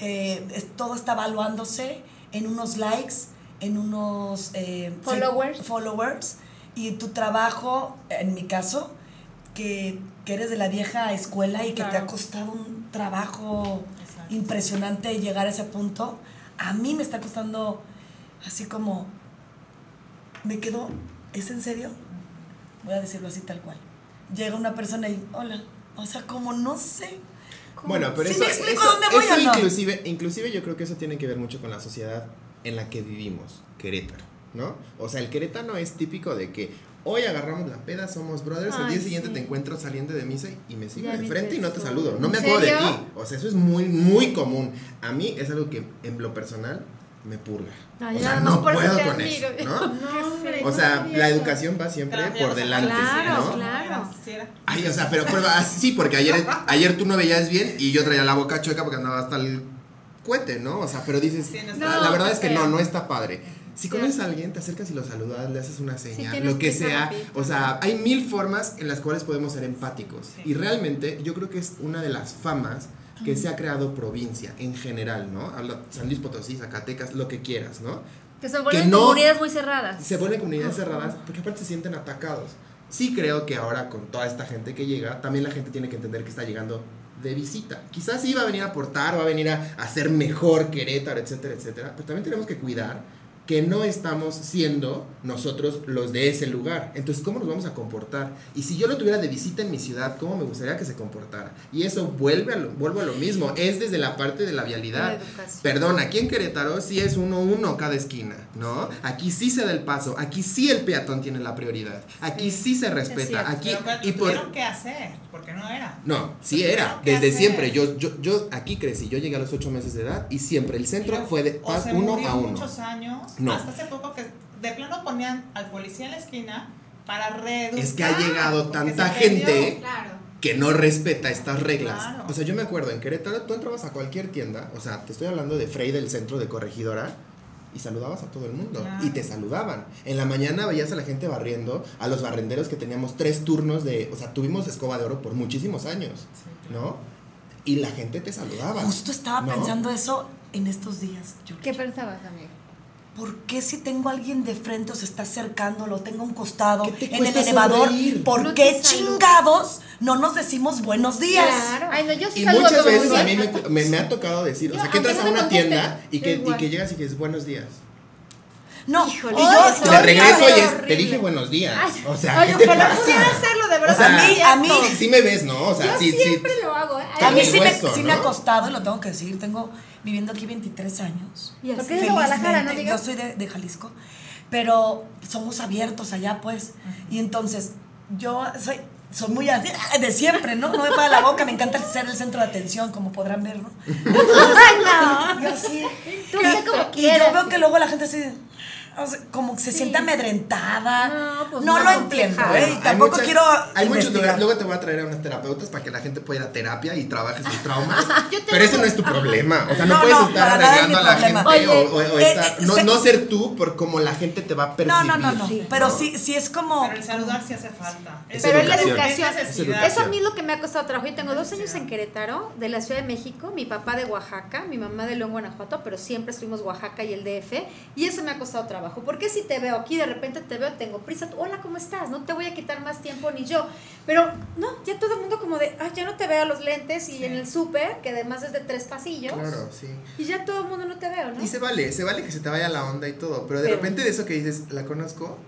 eh, es- todo está evaluándose en unos likes, en unos eh, Followers. followers, y tu trabajo, en mi caso, que, que eres de la vieja escuela y que te ha costado un trabajo impresionante llegar a ese punto, a mí me está costando así como, me quedo, ¿es en serio? Voy a decirlo así tal cual. Llega una persona y, hola, o sea, como no sé. Bueno, pero ¿Sí eso, me explico eso- dónde voy eso o no? inclusive, inclusive yo creo que eso tiene que ver mucho con la sociedad en la que vivimos, Querétaro, ¿no? O sea, el querétano es típico de que hoy agarramos la peda, somos brothers, al día siguiente sí. te encuentro saliendo de misa y me sigo Ya de frente y no te saludo. No me ¿En acuerdo de ti. O sea, eso es muy, muy común. A mí es algo que en lo personal me purga. Ay, o ya, sea, no eso puedo te con admiro. eso, ¿no? <laughs> No, O sea, la eso. educación va siempre por delante, Claro, ¿no? claro. Ay, o sea, pero prueba, ah, sí, porque ayer, <laughs> ayer tú no veías bien y yo traía la boca chueca porque andaba hasta el cuete, ¿no? O sea, pero dices, Sí, no la, verdad es que no, no está padre. Si conoces a alguien, te acercas y lo saludas, le haces una señal, tienes lo que sea. O sea, hay mil formas en las cuales podemos ser empáticos. Y realmente yo creo que es una de las famas que se ha creado provincia en general, ¿no? Habla San Luis Potosí, Zacatecas, lo que quieras, ¿no? Que se vuelven no- comunidades muy cerradas. se vuelven comunidades cerradas porque aparte se sienten atacados. Sí creo que ahora con toda esta gente que llega, también la gente tiene que entender que está llegando de visita. Quizás sí va a venir a aportar, va a venir a, a hacer mejor Querétaro, etcétera, etcétera, pero también tenemos que cuidar que no estamos siendo nosotros los de ese lugar. Entonces, ¿cómo nos vamos a comportar? Y si yo lo tuviera de visita en mi ciudad, ¿cómo me gustaría que se comportara? Y eso vuelve a lo, vuelvo a lo mismo, es desde la parte de la vialidad. La. Perdón, aquí en Querétaro sí es uno uno cada esquina, ¿no? Aquí sí se da el paso, aquí sí el peatón tiene la prioridad, aquí sí, se respeta, aquí pero y por tuvieron que hacer, porque no era. no, sí era, desde hacer. siempre. Yo, yo, yo aquí crecí, yo llegué a los ocho meses de edad y siempre el centro fue de o paz se uno murió a uno. muchos años, No. hasta hace poco que de plano ponían al policía en la esquina para reeducar. Es que ha llegado tanta gente Claro. que no respeta estas reglas. Claro. O sea, yo me acuerdo en Querétaro, tú entrabas a cualquier tienda, o sea, te estoy hablando de Frey del centro de Corregidora. Y saludabas a todo el mundo. Claro. Y te saludaban. En la mañana veías a la gente barriendo, a los barrenderos que teníamos tres turnos de. O sea, tuvimos escoba de oro por muchísimos años. ¿No? Y la gente te saludaba. Justo estaba ¿no? pensando eso en estos días. George. ¿Qué pensabas, amigo? ¿Por qué si tengo a alguien de frente o se está acercando, lo tengo a un costado, ¿Qué te en el elevador? sonreír? ¿Por No qué chingados no nos decimos buenos días? Claro. Ay, no, yo sí Y saludo muchas veces a mí me, me- me ha tocado decir, o sea, que entras a no una tienda y que, y que llegas y que dices buenos días. No, Híjole, y yo, De regreso y es, te dije buenos días. Ay, o sea, Oye, ¿qué te ojalá pasa? pudiera hacerlo, de verdad. O sea, a mí, a mí, Sí, sí me ves, ¿no? O sea, Yo sí, sí. siempre lo hago, ¿eh? a mí sí, me, hueso, sí me ha costado, y lo tengo que decir. Tengo viviendo aquí 23 años. Y así. De Guadalajara, ¿no, Felizmente, amiga? Yo soy de, de Jalisco, pero somos abiertos allá, pues. Y entonces, yo soy, soy muy así, de siempre, ¿no? No me para la boca, me encanta ser el centro de atención, como podrán ver, ¿no? <laughs> Ay, no. Yo sí. Tú sé como Y quieras. yo veo que luego la gente así, o sea, como que se siente amedrentada. No, pues no no, lo entiendo. ¿eh? Y Hay tampoco muchas- quiero Hay muchos luego te voy a traer a unas terapeutas para que la gente pueda ir a terapia y trabaje sus traumas. <laughs> Pero ese no es tu problema. O sea, no, No, puedes no, estar arreglando a la problema. gente Oye, o, o- o eh, estar- eh, no, se- no ser tú por como la gente te va a No, percibir. no, no, no. Pero ¿no? sí, sí es como. Pero el saludar sí hace falta. Es Pero es la educación. Es. Eso a mí es lo que me ha costado trabajo. Yo tengo dos años en Querétaro, de la Ciudad de México, mi papá de Oaxaca, mi mamá de León, Guanajuato, pero siempre estuvimos Oaxaca y el DF. Y eso me ha costado trabajo. Porque si te veo aquí, de repente te veo, tengo prisa. tú, Hola, ¿cómo estás? No te voy a quitar más tiempo ni yo. Pero no, ya todo el mundo como de, ay, ya no te veo a los lentes y Sí. en el súper, que además es de tres pasillos. Claro, sí. Y ya todo el mundo no te veo, ¿no? Y se vale, se vale que se te vaya la onda y todo, pero de Pero- repente de eso que dices, la conozco,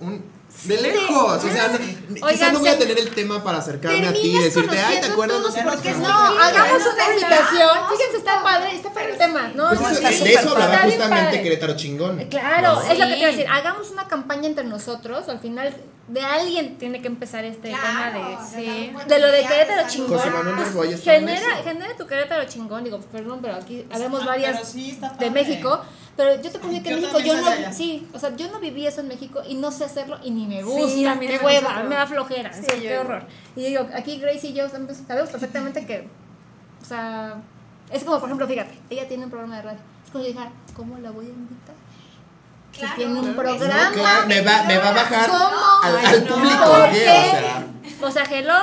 un de lejos, o sea, no, quizás no voy a tener el tema para acercarme a ti y decirte, ay, ¿te acuerdas? No sé porque qué no, pasó?" hagamos una invitación. Fíjense, está padre, está padre el tema, ¿no? Pues No, eso- de eso hablaba justamente padre. Querétaro chingón. Claro, ¿no? es lo que te iba a Sí. decir. Hagamos una campaña entre nosotros. Al final, de alguien tiene que empezar este Claro, tema de sí, de lo de Querétaro de chingón. José Manuel Pues, genera, genera tu Querétaro chingón. Digo, perdón, pero aquí habemos Ah, varias pero sí está de. México. Pero yo te puedo decir que en México yo no, allá. sí, o sea, yo no viví eso en México y no sé hacerlo y ni me gusta, mí qué no me hueva, me da flojera, Sí, o sea, yo qué horror. Y digo, aquí Grace y yo sabemos perfectamente que, o sea, es como, por ejemplo, fíjate, ella tiene un programa de radio. Es como yo dije, ¿cómo la voy a invitar? Si Claro. tiene un No, programa. claro, me va, me va a bajar ¿Cómo? al, no. público, ¿Por ¿qué? qué? O sea, O sea, hello.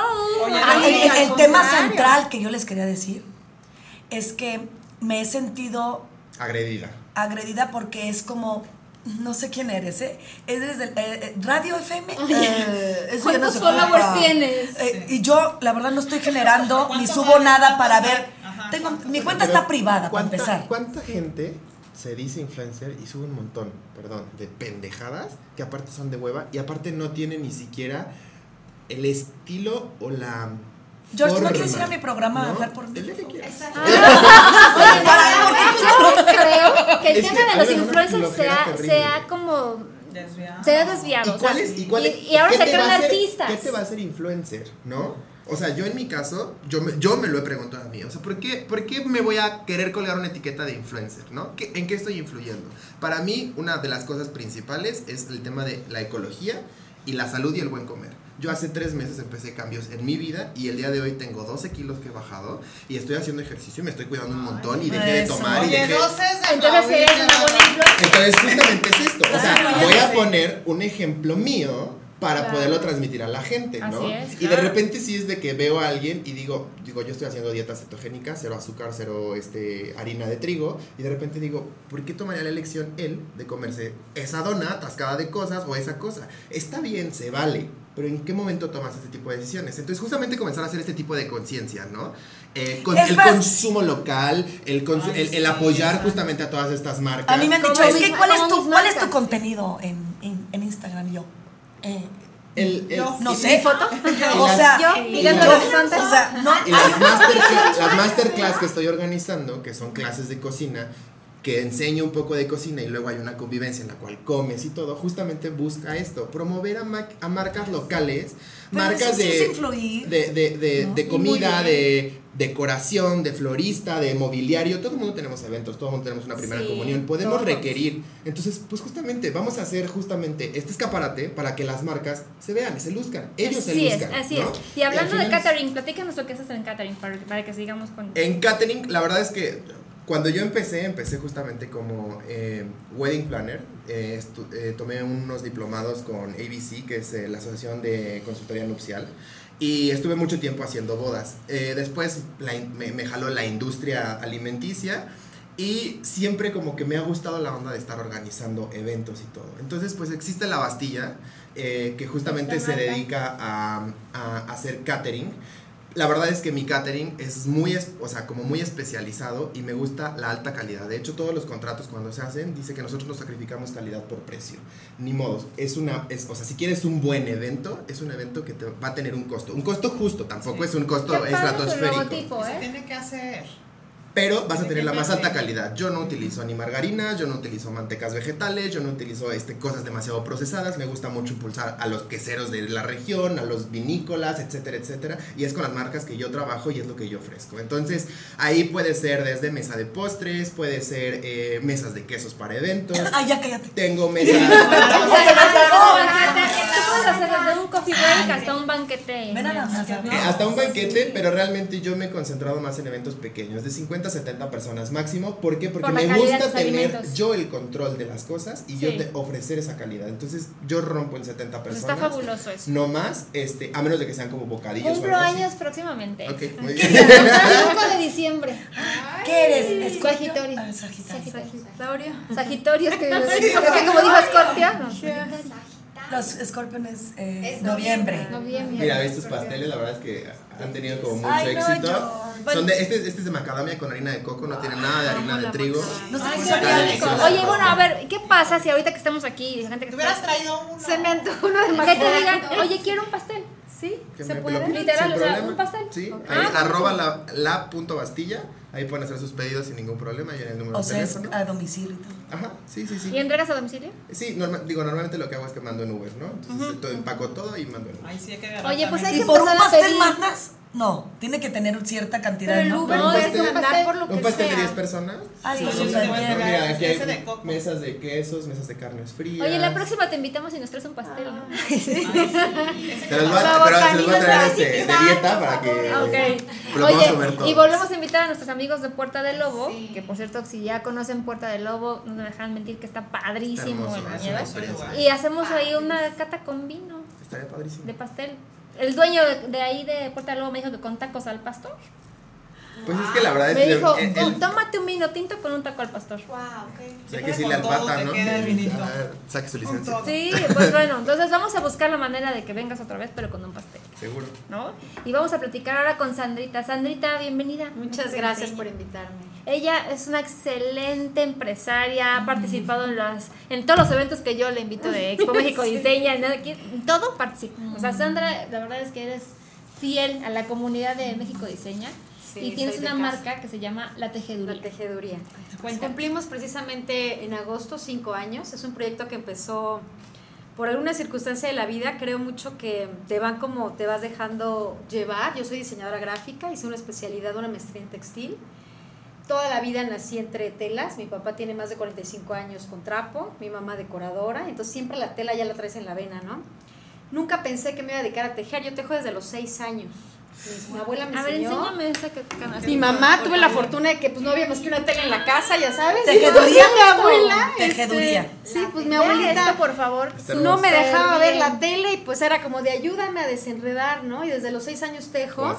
Oye, Ah, Ay, el, tema central que yo les quería decir es que me he sentido agredida. Agredida porque es como no sé quién eres, ¿eh? Es desde el- eh, eh, Radio FM. eh, <laughs> eso no ¿Cuántos se followers tienes? Eh, y yo, la verdad, no estoy generando ni ¿Cuánto subo vale? nada para ¿Cuánto ver. Ajá, Tengo, ¿cuánto mi cuenta Pero, está privada, para ¿cuánta- empezar. ¿Cuánta gente se dice influencer y sube un montón, perdón, de pendejadas que aparte son de hueva y aparte no tiene ni siquiera el estilo o la. George, ¿no quieres ir a mi programa a hablar por mí? El día que quieras. Oye, yo creo que el tema de los influencers se flojera ha, terrible. se ha como Desviado. se ha desviado. ¿Y o sea, cuál es? ¿Y, cuál es- y- y ahora se hacer- artistas. ¿Qué te va a hacer influencer, no? O sea, yo en mi caso, yo me, yo me lo he preguntado a mí. O sea, ¿por qué, ¿por qué me voy a querer colgar una etiqueta de influencer, no? ¿Qué- ¿En qué estoy influyendo? Para mí, una de las cosas principales es el tema de la ecología y la salud y el buen comer. Yo hace tres meses empecé cambios en mi vida y el día de hoy tengo 12 kilos que he bajado y estoy haciendo ejercicio y me estoy cuidando un montón y dejé de eso. tomar y Oye, dejé... 12 es de Entonces eres una buena. Entonces, justamente es esto. O sea, voy a poner un ejemplo mío para Claro. poderlo transmitir a la gente, ¿no? Así es, y de repente sí es de que veo a alguien y digo, digo, yo estoy haciendo dieta cetogénica, cero azúcar, cero este, harina de trigo, y de repente digo, ¿por qué tomaría la elección él de comerse esa dona atascada de cosas o esa cosa? Está bien, se vale, pero ¿en qué momento tomas este tipo de decisiones? Entonces, justamente comenzar a hacer este tipo de conciencia, ¿no? Eh, con el más- consumo local, el, consu- Ay, el, apoyar justamente a todas estas marcas. A mí me han dicho, es que ¿cuál es tu, cuál es tu contenido en, en, en Instagram? Y Yo, eh, El- el- Yo. no ¿Y sé. mi foto? <laughs> O sea, Yo, yo, o sea, no, Y las <laughs> masterclass, las masterclass que estoy organizando, que son clases de cocina, que enseño un poco de cocina y luego hay una convivencia en la cual comes y todo, justamente busca esto, promover a, ma- a marcas locales, Pero marcas de, es influir. de, de, de- ¿no? de Y comida, de decoración, de florista, de mobiliario, todo el mundo tenemos eventos, todo el mundo tenemos una primera Sí, comunión, podemos todos. requerir. Entonces, pues justamente vamos a hacer justamente este escaparate para que las marcas se vean y se luzcan, ellos se Así es, luzcan. así ¿no? es. Y hablando al de es- catering, platícanos lo que haces en catering para, para que sigamos con... en catering, la verdad es que cuando yo empecé, empecé justamente como eh, wedding planner. Eh, eh, tomé unos diplomados con ABC, que es eh, la Asociación de Consultoría Nupcial. Y estuve mucho tiempo haciendo bodas. Eh, después la me, me jaló la industria alimenticia. Y siempre como que me ha gustado la onda de estar organizando eventos y todo. Entonces pues existe La Bastilla, eh, que justamente se dedica a, a hacer catering. La verdad es que mi catering es muy, es- o sea, como muy especializado y me gusta la alta calidad. De hecho, todos los contratos cuando se hacen dice que nosotros nos sacrificamos calidad por precio. Ni modo, es una, es, o sea, si quieres un buen evento, es un evento que te va a tener un costo. Un costo justo, tampoco es un costo estratosférico. logotipo, Se ¿eh? tiene que hacer. Pero vas a tener la más alta calidad. Yo no utilizo ni margarina, yo no utilizo mantecas vegetales, yo no utilizo este, cosas demasiado procesadas. Me gusta mucho impulsar a los queseros de la región, a los vinícolas, etcétera, etcétera. Y es con las marcas que yo trabajo y es lo que yo ofrezco. Entonces, ahí puede ser desde mesa de postres, puede ser eh, mesas de quesos para eventos. Ay, ya cállate. Tengo mesas. O sea, tú puedes hacer desde un coffee break hasta un banquete. Eh, hasta un banquete, pero realmente yo me he concentrado más en eventos pequeños, de 50 a 70 personas máximo. ¿Por qué? Porque Por me gusta tener alimentos. yo el control de las cosas y yo te ofrecer esa calidad. Entonces yo rompo en 70 Pues personas. está fabuloso eso. No más, este, a menos de que sean como bocadillos. Cumplo años próximamente. Ok, muy bien. 5 de diciembre. ¿Qué eres? Sagitario. Sagitario. Sagitario. Sagitario, es que, <laughs> es que como dijo Scorpio, no. Los escorpiones, eh, Es noviembre. Noviembre. Mira, estos pasteles, la verdad es que han tenido como mucho Ay, no, éxito. yo- Son de, este, este es de macadamia con harina de coco, no tiene nada de harina de trigo. No sé rico. Oye, bueno, a ver, ¿qué pasa si ahorita que estamos aquí y gente que hubieras está- traído uno. Se me antojó uno de que más. te digan, <laughs> oye, quiero un pastel? ¿Sí? Que ¿Se puede? Literal, o sea, un pastel. Sí, ahí Ah, arroba la, la punto bastilla, ahí pueden hacer sus pedidos sin ningún problema, y en el número O de sea, es teléfono. a domicilio y todo. Ajá, sí, sí, sí. ¿Y entregas a domicilio? Sí, norma- digo, normalmente lo que hago es que mando en Uber, ¿no? Entonces todo- empaco todo y mando en Uber. Ay, sí, hay que agarrar Oye, pues hay ¿Y que por un a pastel pedir. mandas? No, tiene que tener cierta cantidad, Pero el ¿no? Uber No, puede es un mandar pastel. por lo que ¿Un pastel de sea. 10 personas? Ah, Sí, está. Mira, aquí hay de mesas de quesos, mesas de carnes frías. Oye, la próxima te invitamos y nos traes un pastel, ¿no? Ay, <laughs> sí. Se los voy que- a, pero se los voy a traer este, de dieta para que Ok. lo comer Oye, todos. y volvemos a invitar a nuestros amigos de Puerta del Lobo, Sí. que por cierto, si ya conocen Puerta del Lobo, no me dejan mentir que está padrísimo Hermoso, en la nieve. Y hacemos ahí una cata con vino Estaría padrísimo. de pastel. El dueño de, de ahí de Puerta del Lobo me dijo que con tacos al pastor. Pues es que la verdad es Me que dijo, el- "Tú el- tómate un vino tinto con un taco al pastor. Wow, ok. o sea, que Yo creo decirle que al con todo pata, te ¿no? Que, a saque su licencia. Sí, pues bueno, entonces vamos a buscar la manera de que vengas otra vez, pero con un pastel, Seguro. ¿no? Y vamos a platicar ahora con Sandrita. Sandrita, bienvenida. Muchas gracias por invitarme. Ella es una excelente empresaria, ha participado en las en todos los eventos que yo le invito de Expo <laughs> México Diseña, en todo participa. O sea, Sandra, la verdad es que eres fiel a la comunidad de México Diseña Sí, y tienes una marca que se llama La Tejeduría. La tejeduría. Cuéntanos. Cumplimos precisamente en agosto cinco años. Es un proyecto que empezó por alguna circunstancia de la vida. Creo mucho que te van como te vas dejando llevar. Yo soy diseñadora gráfica, hice una especialidad, una maestría en textil. Toda la vida nací entre telas. Mi papá tiene más de 45 años con trapo, mi mamá decoradora. Entonces siempre la tela ya la traes en la vena, ¿no? Nunca pensé que me iba a dedicar a tejer. Yo tejo desde los seis años. Mi, mi abuela me A ver, enséñame esa que canasta. Mi mamá tuve la fortuna de que pues no había más que una tela en la casa, ya sabes. Tejeduría. <laughs> Mi abuela. Tejeduría. este, sí, pues mi abuelita esto, por favor. No me dejaba ver la tele y pues era como de ayúdame a desenredar, ¿no? Y desde los seis años ¿Cómo tejo.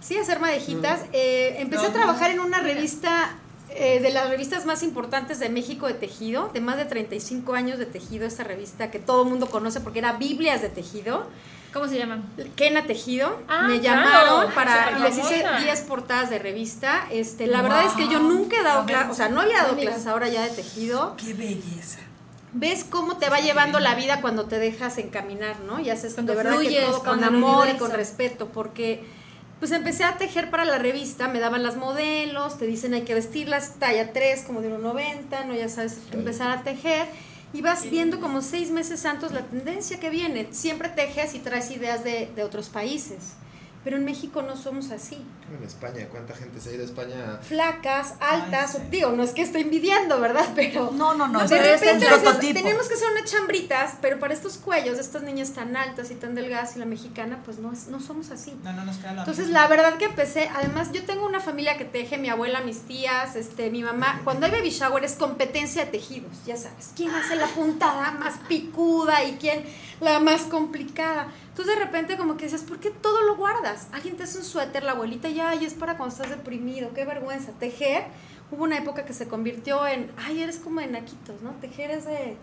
Sí, hacer madejitas. Eh, empecé a trabajar en una revista eh, de las revistas más importantes de México de tejido, de más de 35 años de tejido, esta revista que todo el mundo conoce porque era Biblias de tejido. ¿Cómo se llaman? Kena Tejido, Ah, me claro, llamaron para, súper les hice famosa. 10 portadas de revista. Este, la verdad es que yo nunca he dado clases, o sea, no había dado Amiga. clases ahora ya de tejido. Qué belleza. ves cómo te va llevando la vida cuando te dejas encaminar, ¿no? Y haces Cuando de verdad que todo con amor y con respeto, porque pues empecé a tejer para la revista, me daban las modelos, te dicen hay que vestirlas talla 3 como de 1.90, ¿no? Ya sabes, empezar a tejer y vas viendo como seis meses antes la tendencia que viene. Siempre tejes y traes ideas de, de otros países, pero en México no somos así En España, ¿cuánta gente se ha ido a España? flacas, altas, Ay, sí. digo, no es que estoy envidiando, ¿verdad? Pero No, no, no. de es repente prototipo. tenemos que hacer unas chambritas, pero para estos cuellos de estas niñas tan altas y tan delgadas y la mexicana, pues no, es, no somos así. No, no nos queda lo Entonces, la verdad que empecé, además yo tengo una familia que teje, mi abuela, mis tías, este, mi mamá, cuando hay baby shower es competencia de tejidos, ya sabes, quién hace la puntada más picuda y quién la más complicada. Entonces de repente como que dices, ¿por qué todo lo guardas? Alguien te hace un suéter, la abuelita ya, y es para cuando estás deprimido, qué vergüenza. Tejer, hubo una época que se convirtió en, ay, eres como de naquitos, ¿no? Tejer es de...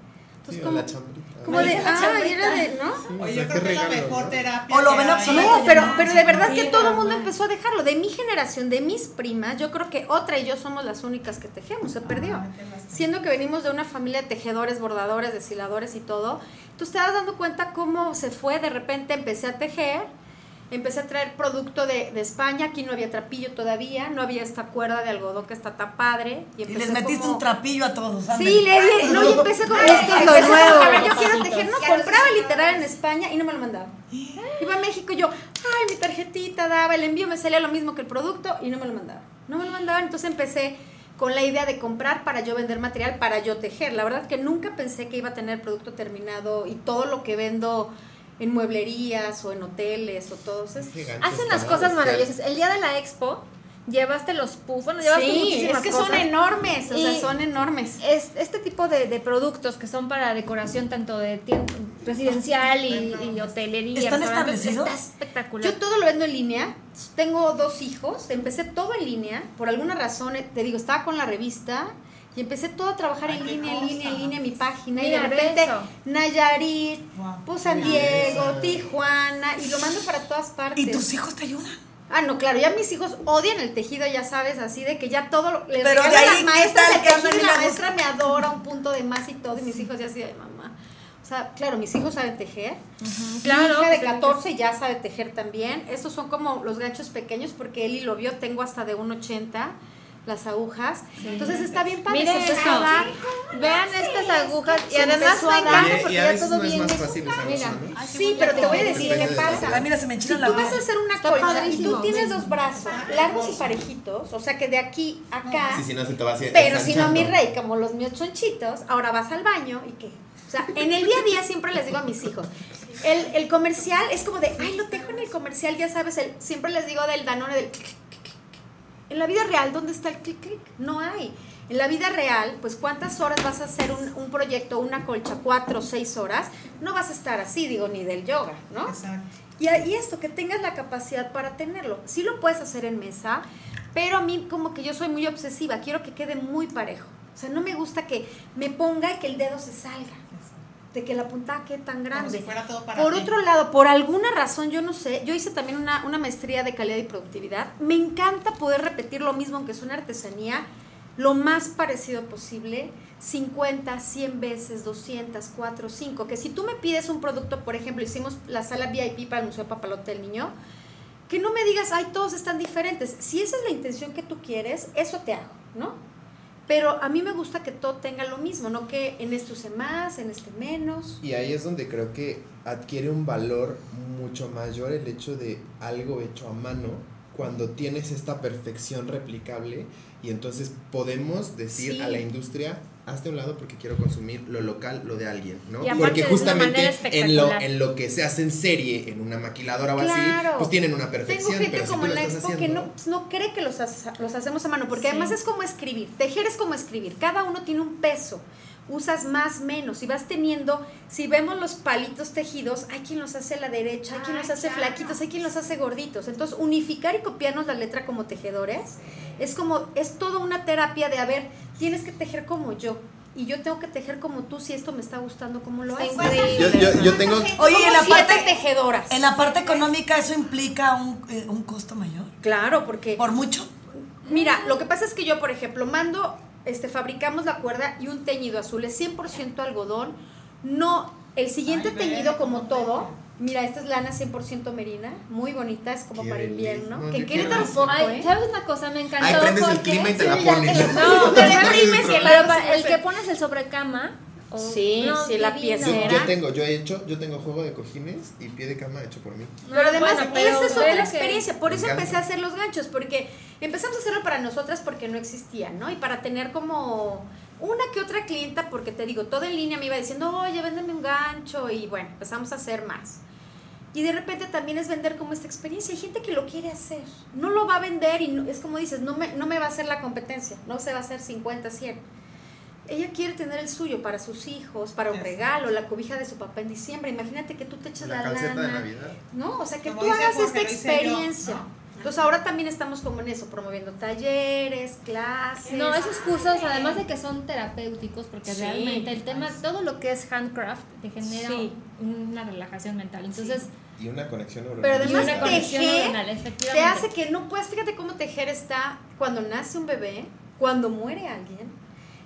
Entonces, Sí, como, la chambrita. como de, la ay, era de, ¿no? Sí, Oye, o yo creo que es la mejor terapia. O lo ven hay. obsoleto. No, pero, pero de verdad que todo el mundo empezó a dejarlo. De mi generación, de mis primas, yo creo que otra y yo somos las únicas que tejemos. Se perdió. Ah, lástima. Siendo que venimos de una familia de tejedores, bordadores, deshiladores y todo. Entonces te das dando cuenta cómo se fue. De repente empecé a tejer. Empecé a traer producto de, de España. Aquí no había trapillo todavía. No había esta cuerda de algodón que está tan padre. Y, Y les metiste como- un trapillo a todos. Sí, ándale. le di, no, y empecé con esto es lo nuevo. A ver, yo quiero tejer, no, compraba literal en España y no me lo mandaba. Iba a México y yo, ay, mi tarjetita daba, el envío me salía lo mismo que el producto y no me lo mandaba. No me lo mandaban, entonces empecé con la idea de comprar para yo vender material, para yo tejer. La verdad que nunca pensé que iba a tener producto terminado y todo lo que vendo en mueblerías o en hoteles o todos esos. Hacen las cosas maravillosas. El día de la expo llevaste los puffs, bueno, llevaste Sí, muchísimas es que cosas. son enormes, o sea, son enormes. Es, este tipo de, de productos que son para decoración tanto de residencial y, y hotelería. ¿Están establecidos? Está espectacular. Yo todo lo vendo en línea. Tengo dos hijos. Empecé todo en línea. Por alguna razón, eh, te digo, estaba con la revista. Y empecé todo a trabajar Ay, en línea, en línea, en línea, mi página. y de repente, eso. Nayarit, Wow. pues San Diego, eso. Tijuana. Y lo mando para todas partes. ¿Y tus hijos te ayudan? Ah, no, claro, ya mis hijos odian el tejido, ya sabes, así de que ya todo lo- les Pero de ahí, las ¿qué maestras tal el tejido y la maestra me adora un punto de más y todo, y mis hijos ya así de mamá. O sea, claro, mis hijos saben tejer. claro, Mi hija de pues, 14 ya sabe tejer también. Estos son como los ganchos pequeños porque Eli lo vio, tengo hasta de 1.80 las agujas. Entonces está bien padre. Miren esto. Vean estas agujas y además me encanta porque y ya todo no es viene. más fácil Mira. Sí, pero te voy a decir qué pasa. Ay, mira, se me Si tú la vas a hacer una colcha y tú tienes dos brazos largos y parejitos, o sea que de aquí a acá, Sí, si no se te va a hacer. pero si no mi rey, como los míos chonchitos, ahora vas al baño y qué. O sea, en el día a día siempre les digo a mis hijos, el, el comercial es como de, ay, lo dejo en el comercial, ya sabes, el, siempre les digo del Danone, del clic, clic, clic, clic. En la vida real, ¿dónde está el clic, clic? No hay. En la vida real, pues cuántas horas vas a hacer un, un proyecto, una colcha, cuatro o seis horas, no vas a estar así, digo, ni del yoga, ¿no? Exacto. Y, y esto, que tengas la capacidad para tenerlo. Sí lo puedes hacer en mesa, pero a mí como que yo soy muy obsesiva, quiero que quede muy parejo. O sea, no me gusta que me ponga y que el dedo se salga, de que la puntada quede tan Como grande. si fuera todo para Por otro lado, por alguna razón, yo no sé, yo hice también una, una maestría de calidad y productividad. Me encanta poder repetir lo mismo, aunque es una artesanía, lo más parecido posible, 50, 100 veces, 200, 4, 5. Que si tú me pides un producto, por ejemplo, hicimos la sala VIP para el Museo Papalote del Niño, que no me digas, ay, todos están diferentes. Si esa es la intención que tú quieres, eso te hago, ¿no? Pero a mí me gusta que todo tenga lo mismo, no que en este use más, en este menos. Y ahí es donde creo que adquiere un valor mucho mayor el hecho de algo hecho a mano cuando tienes esta perfección replicable y entonces podemos decir Sí. a la industria hazte a un lado porque quiero consumir lo local, lo de alguien, ¿no? Porque justamente en lo, en lo que se hace en serie, en una maquiladora o así, Claro. pues tienen una Tengo perfección, gente pero como en la expo que haciendo, no, pues, no cree que los, hace- los hacemos a mano, porque Sí. además es como escribir. Tejer es como escribir. Cada uno tiene un peso. Usas más menos y vas teniendo, si vemos los palitos tejidos, hay quien los hace a la derecha, hay quien los hace claro. flaquitos, hay quien los hace gorditos. Entonces, unificar y copiarnos la letra como tejedores es como, es toda una terapia de, a ver, tienes que tejer como yo. Y yo tengo que tejer como tú si esto me está gustando, como lo haces. increíble. Yo, yo, yo tengo. Oye, en la parte tejedoras. En la parte económica eso implica un, eh, un costo mayor. Claro, porque Por mucho. Mira, lo que pasa es que yo, por ejemplo, mando, este, fabricamos la cuerda y un teñido azul, es 100% algodón, no, el siguiente Ay, teñido como todo, mira, esta es lana 100% merina, muy bonita, es como para invierno, No, que en yo Querétaro quiero poco, Ay, ¿eh? ¿sabes una cosa? Me encantó. Ahí prendes el porque- clima y te la pones. <laughs> No, Te y el el que pones el sobrecama. O- Sí, sí, la pieza Yo, tengo, yo he hecho, yo tengo juego de cojines y pie de cama hecho por mí. No, Pero además, bueno, pero esa es otra experiencia. Por eso empecé a hacer los ganchos, porque empezamos a hacerlo para nosotras porque no existían, ¿no? Y para tener como una que otra clienta, porque te digo, todo en línea me iba diciendo, oye, véndeme un gancho, y bueno, empezamos a hacer más. Y de repente también es vender como esta experiencia. Hay gente que lo quiere hacer. No lo va a vender y no- es como dices, no me, no me va a hacer la competencia. No se va a hacer 50, 100. Ella quiere tener el suyo para sus hijos, para un regalo, la cobija de su papá en diciembre. Imagínate que tú te echas la, de lana. Navidad. ¿no? O sea, que Como tú hagas Jorge, esta experiencia. ¿no? Entonces ahora también estamos como en eso, promoviendo talleres, clases. No, esos cursos, además de que son terapéuticos, porque Sí. realmente el tema, todo lo que es handcraft, te genera Sí. una relajación mental. Entonces, Y una conexión neuronal. Pero y además una conexión tejer te efectivamente. hace que no puedas, fíjate cómo tejer está cuando nace un bebé, cuando muere alguien,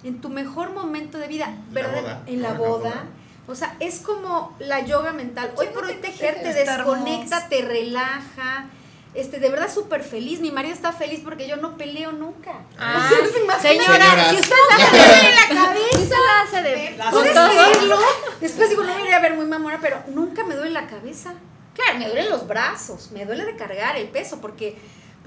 en tu mejor momento de vida, ¿verdad? En la ¿no? En la boda. O sea, es como la yoga mental. Hoy por hoy tejer te desconecta, te relaja. Este, de verdad súper feliz. Mi marido está feliz porque yo no peleo nunca. Ah, se señora, si usted la <laughs> duele la cabeza. La hace de... ¿Puedes? Después digo, no me iré a ver muy mamona, pero nunca me duele la cabeza. Claro, me duelen los brazos, me duele de cargar el peso, porque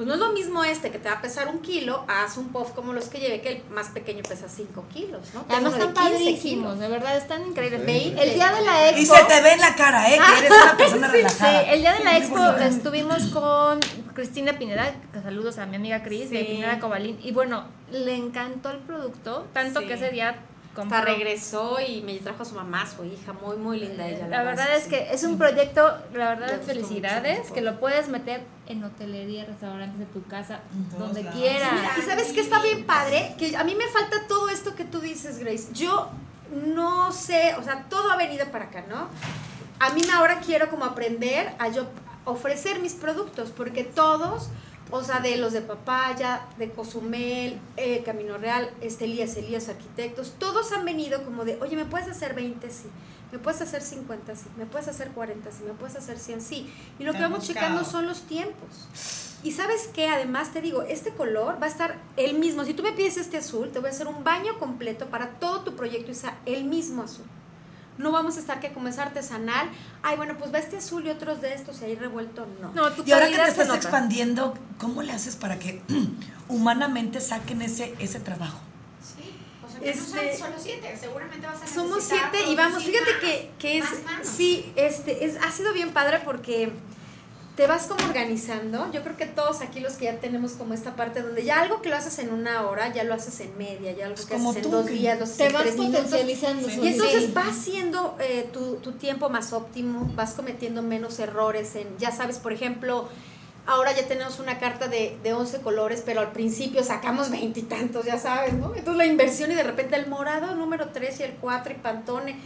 pues no es lo mismo este que te va a pesar un kilo, haz un puff como los que llevé, que el más pequeño pesa 5 kilos, ¿no? Además están de 15 padrísimos, de verdad, están increíbles. El día de la expo... Y se te ve en la cara, ¿eh? Que eres una <laughs> persona Sí, relajada. el día de la Sí, expo estuvimos con Cristina Pineda, que saludos a mi amiga Cris de Sí. Pineda Cobalín, y bueno, le encantó el producto, tanto Sí. que ese día compró. Hasta regresó y me trajo a su mamá, su hija, muy, muy linda ella. La verdad es sí. que es un proyecto, la verdad, de felicidades, mucho. que lo puedes meter en hotelería, restaurantes de tu casa, donde lados. quieras. Mira, y sabes que está bien padre, que a mí me falta todo esto que tú dices, Grace. Yo no sé, o sea, todo ha venido para acá, ¿no? A mí ahora quiero como aprender a yo ofrecer mis productos, porque todos, o sea, de los de papaya, de Cozumel, eh, Camino Real, este Elías, Elías Arquitectos, todos han venido como de, oye, ¿me puedes hacer 20? Sí. ¿Me puedes hacer 50? Sí. ¿Me puedes hacer 40? Sí. ¿Me puedes hacer 100? Sí. Y lo que vamos buscado. checando son los tiempos. Y sabes qué, además te digo, este color va a estar el mismo. Si tú me pides este azul, te voy a hacer un baño completo para todo tu proyecto y sea el mismo azul. No vamos a estar que como es artesanal, ay, bueno, pues va este azul y otros de estos y ahí revuelto, no. No, tu Y ahora que te estás nota. expandiendo, ¿cómo le haces para que <clears throat> humanamente saquen ese, ese trabajo? Sí, o sea, que no Este, son solo siete, seguramente vas a Somos siete y vamos, fíjate más, que, que es, más sí, este, es, ha sido bien padre porque te vas como organizando. Yo creo que todos aquí los que ya tenemos como esta parte donde ya algo que lo haces en una hora, ya lo haces en media, ya algo que como haces en dos días, lo haces Te en vas tres minutos. potencializando. Sí. Y entonces vas haciendo eh, tu, tu tiempo más óptimo, vas cometiendo menos errores en, ya sabes, por ejemplo, ahora ya tenemos una carta de, de 11 colores, pero al principio sacamos veintitantos, ya sabes, ¿no? Entonces la inversión y de repente el morado, número 3 y el 4 y Pantone,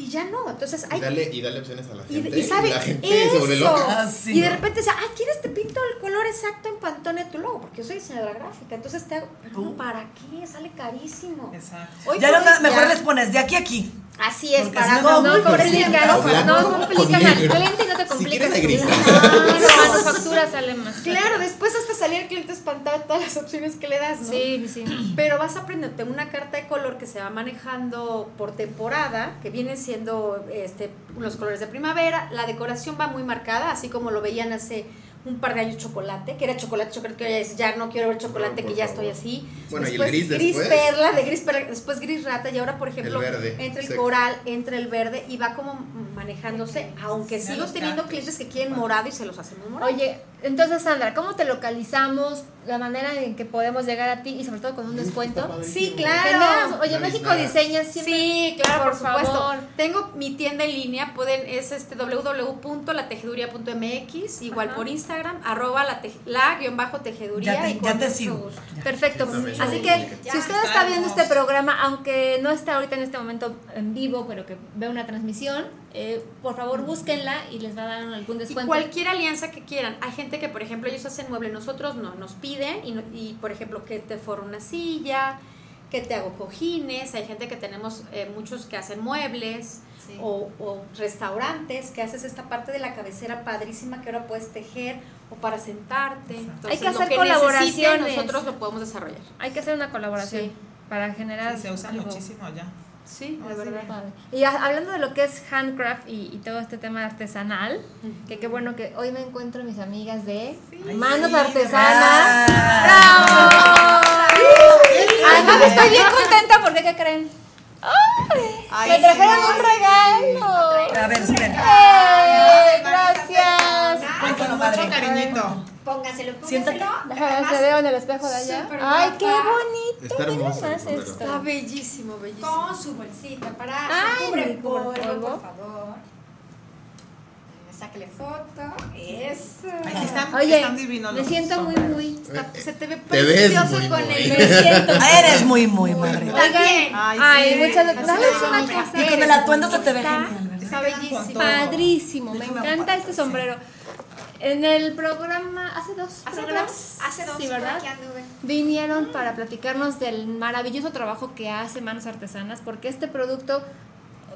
y ya no, entonces Y hay... dale, y dale opciones a la Y, gente. y sabe, la gente se vuelve eso. loca. Ah, sí, y de ¿no? repente dice, ah, ¿quieres te pinto el color exacto en Pantone tu logo? Porque yo soy diseñadora gráfica. Entonces te hago, pero no. ¿para qué? Sale carísimo. Exacto. Hoy ya no, mejor ya- les pones de aquí a aquí. Así es, Porque para si no, no, no, complican al cliente y no te Si complican. gris. La manufactura sale más. Claro, después hasta salía el cliente espantado de todas las opciones que le das, ¿no? Sí, sí. Pero vas aprendiendo, tengo una carta de color que se va manejando por temporada, que vienen siendo este, los colores de primavera, la decoración va muy marcada, así como lo veían hace un par de años chocolate, que era chocolate, chocolate, que ya es, ya no quiero ver chocolate, No, que ya favor. estoy así. Bueno, y el gris después. perla, de gris perla, después gris rata, y ahora, por ejemplo, El verde, entre el seco. coral, entre el verde, y va como manejándose, aunque Ya sigo teniendo clientes que quieren morado y se los hacemos morado. Oye, entonces Sandra, ¿cómo te localizamos? La manera en que podemos llegar a ti y sobre todo con un descuento. Sí, claro. Oye, No México diseña siempre. Sí, claro, por, Por supuesto. favor. Tengo mi tienda en línea, pueden, es este www.latejeduría.mx, igual Ajá. por Instagram, arroba la, te- la guion bajo tejeduría. Ya te- y ya te sigo. Ya. Perfecto. Sí. Así Sí. que Ya si usted está viendo este programa, aunque no está ahorita en este momento en vivo, pero que ve una transmisión, eh, por favor búsquenla y les va a dar algún Y descuento. cualquier alianza que quieran. Hay gente que, por ejemplo, ellos hacen mueble, nosotros no, nos piden y, y, por ejemplo, que te forro una silla, que te hago cojines. Hay gente que tenemos eh, muchos que hacen muebles Sí. o, o restaurantes que haces esta parte de la cabecera padrísima que ahora puedes tejer o para sentarte. Entonces, Hay que lo hacer colaboraciones. Nosotros lo podemos desarrollar. Hay que hacer una colaboración Sí. para generar. Sí, se usa algo muchísimo ya. Sí, de Ah, sí. verdad. padre. Y a- hablando de lo que es handcraft y, y todo este tema artesanal, que qué bueno que hoy me encuentro mis amigas de Manos sí, Artesanas. Estoy bien contenta porque ¿qué creen? ¡Ay! me trajeron un regalo. A ver, espera. ¡Eh! Gracias. Cuéntalo, Mucho cariñito. Póngaselo, póngaselo. Déjame ver Además, si veo en el espejo de allá. ¡Ay, qué bonito! Está hermoso más esto. Está bellísimo, bellísimo. Con su bolsita para Ay, cubre polvo, por favor. Eh, Sáquele foto. Eso. Están, Oye, están divinos me siento muy, sombreros. muy. Está- se te ve precioso con muy. el Me siento. <laughs> Eres muy, muy madre. También. Ay, Ay, sí. muchas gracias. Una cosa. Y con el atuendo se te ve Está genial, ¿verdad? Está bellísimo. Padrísimo, me encanta este sombrero. En el programa, hace dos Hace programas, dos, hace dos, sí, ¿verdad? Vinieron para platicarnos del maravilloso trabajo que hace Manos Artesanas, porque este producto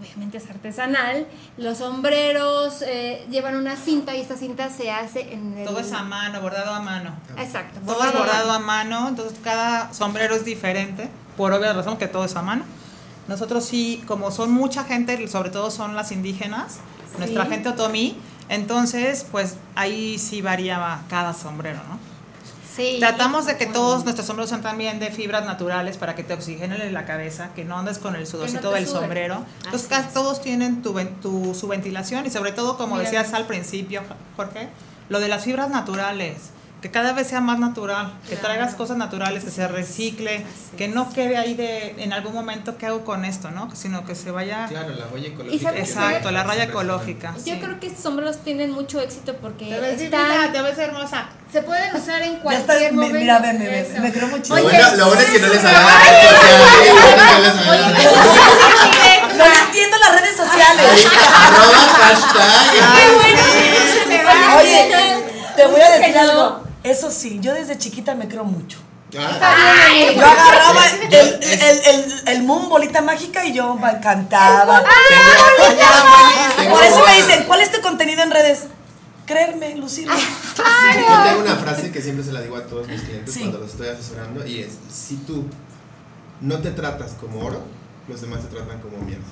obviamente es artesanal. Los sombreros eh, llevan una cinta y esta cinta se hace en el... Todo es a mano, bordado a mano. Exacto. Todo es bordado a mano, entonces cada sombrero es diferente, por obvia razón que todo es a mano. Nosotros sí, como son mucha gente, sobre todo son las indígenas, nuestra gente otomí, entonces pues ahí sí variaba cada sombrero, ¿no? Sí. Tratamos de que todos nuestros sombreros sean también de fibras naturales para que te oxigenen la cabeza, que no andes con el sudorcito del sombrero. Entonces casi todos tienen tu, tu- su ventilación y sobre todo, como Mira. decías al principio, Jorge, lo de las fibras naturales. Que cada vez sea más natural, que traigas cosas naturales, que se recicle, que no quede ahí de en algún momento qué hago con esto, ¿no? Sino que se vaya. Claro, la huella ecológica. Exacto, la raya ecológica. Yo sí. creo que estos sombreros tienen mucho éxito porque Te ves están- divina, te ves hermosa. se pueden usar en Ya cualquier está, me- momento. mira, ve, me, me, Eso. me creo mucho. Lo Oye, bueno, lo bueno es que no les sociales, <laughs> no entiendo las redes sociales. Arroba hashtag. Oye, te voy a decir algo. Eso sí, yo desde chiquita me creo mucho. Ah, Yo agarraba el, el, el, el moon bolita mágica y yo me encantaba. tengo- Por eso me dicen, ¿cuál es tu contenido en redes? Creerme, lucirme. Yo tengo una frase que siempre se la digo a todos mis clientes Sí. cuando los estoy asesorando y es, si tú no te tratas como oro, los demás te tratan como mierda.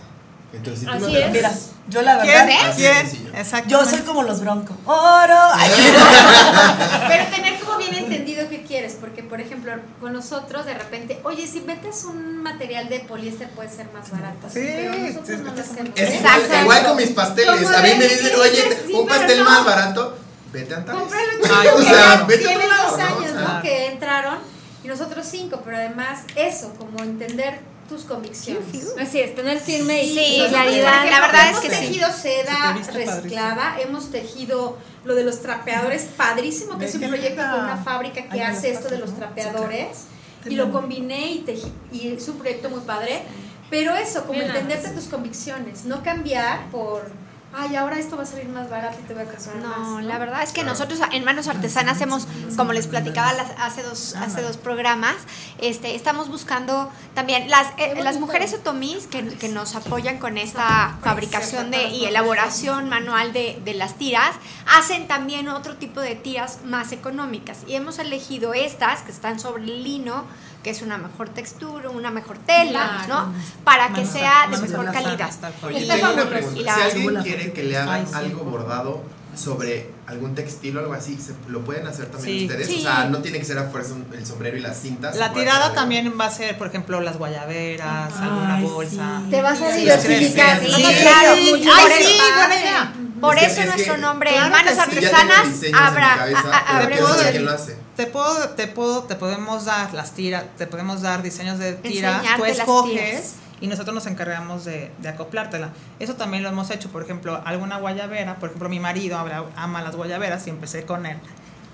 Entonces, si tú Así es. Mira, tratas- yo la ¿Quién? verdad, ¿Quién? sencillo. Exacto. yo soy como los broncos. Oro. Ay, <laughs> Pero tener como bien entendido qué quieres, porque por ejemplo, con nosotros de repente, oye, si metes un material de poliéster puede ser más barato. Sí, pero nosotros sí, no lo hacemos. Exacto. igual, con mis pasteles. A mí me dicen, ¿qué oye? Sí, un pastel no. más barato, vete a Antares. Cómpralo Ay, O chico, sea, que vete a tiene otro lado, dos años, ¿no? Que entraron y nosotros cinco, pero además eso, como entender tus convicciones. Así es, tener firme y, Sí, y nosotros, claridad. porque la verdad es hemos que sí. tejido Se te seda reciclada, hemos tejido lo de los trapeadores, padrísimo, que es un proyecto con una fábrica que hace esto de los trapeadores. Sí, Y lo combiné y tejí, y es un proyecto muy padre. Pero eso, como entenderte tus convicciones, no cambiar por, ay, ahora esto va a salir más barato y te voy a comprar más. No, la verdad es que nosotros en Manos Artesanas hemos, como les platicaba las- hace dos, hace dos programas, este, estamos buscando también las, eh, las mujeres otomís que, que nos apoyan con esta fabricación de, y elaboración manual de, de las tiras, hacen también otro tipo de tiras más económicas. Y hemos elegido estas que están sobre el lino, que es una mejor textura, una mejor tela, ¿no? Para que sea de mejor calidad. Oye, tengo una pregunta. Y la- Si alguien quiere que le hagan sí. algo bordado sobre algún textil o algo así, se, lo pueden hacer también Sí. ustedes. Sí. O sea, no tiene que ser a fuerza el sombrero y las cintas. La tirada también va a ser, por ejemplo, las guayaberas, alguna bolsa. sí. Te vas a diversificar. sí, claro, mucho. Ay, Por sí, eso- buena idea. Por Es que- eso es nuestro que- nombre, claro Manos Artesanas, cabeza, a- a- de- quién lo hace. Te puedo, te puedo, te podemos dar las tiras, te podemos dar diseños de tiras, Enseñarte tú escoges y nosotros nos encargamos de, de acoplártela. Eso también lo hemos hecho, por ejemplo, alguna guayabera, por ejemplo, mi marido ama las guayaberas y empecé con él.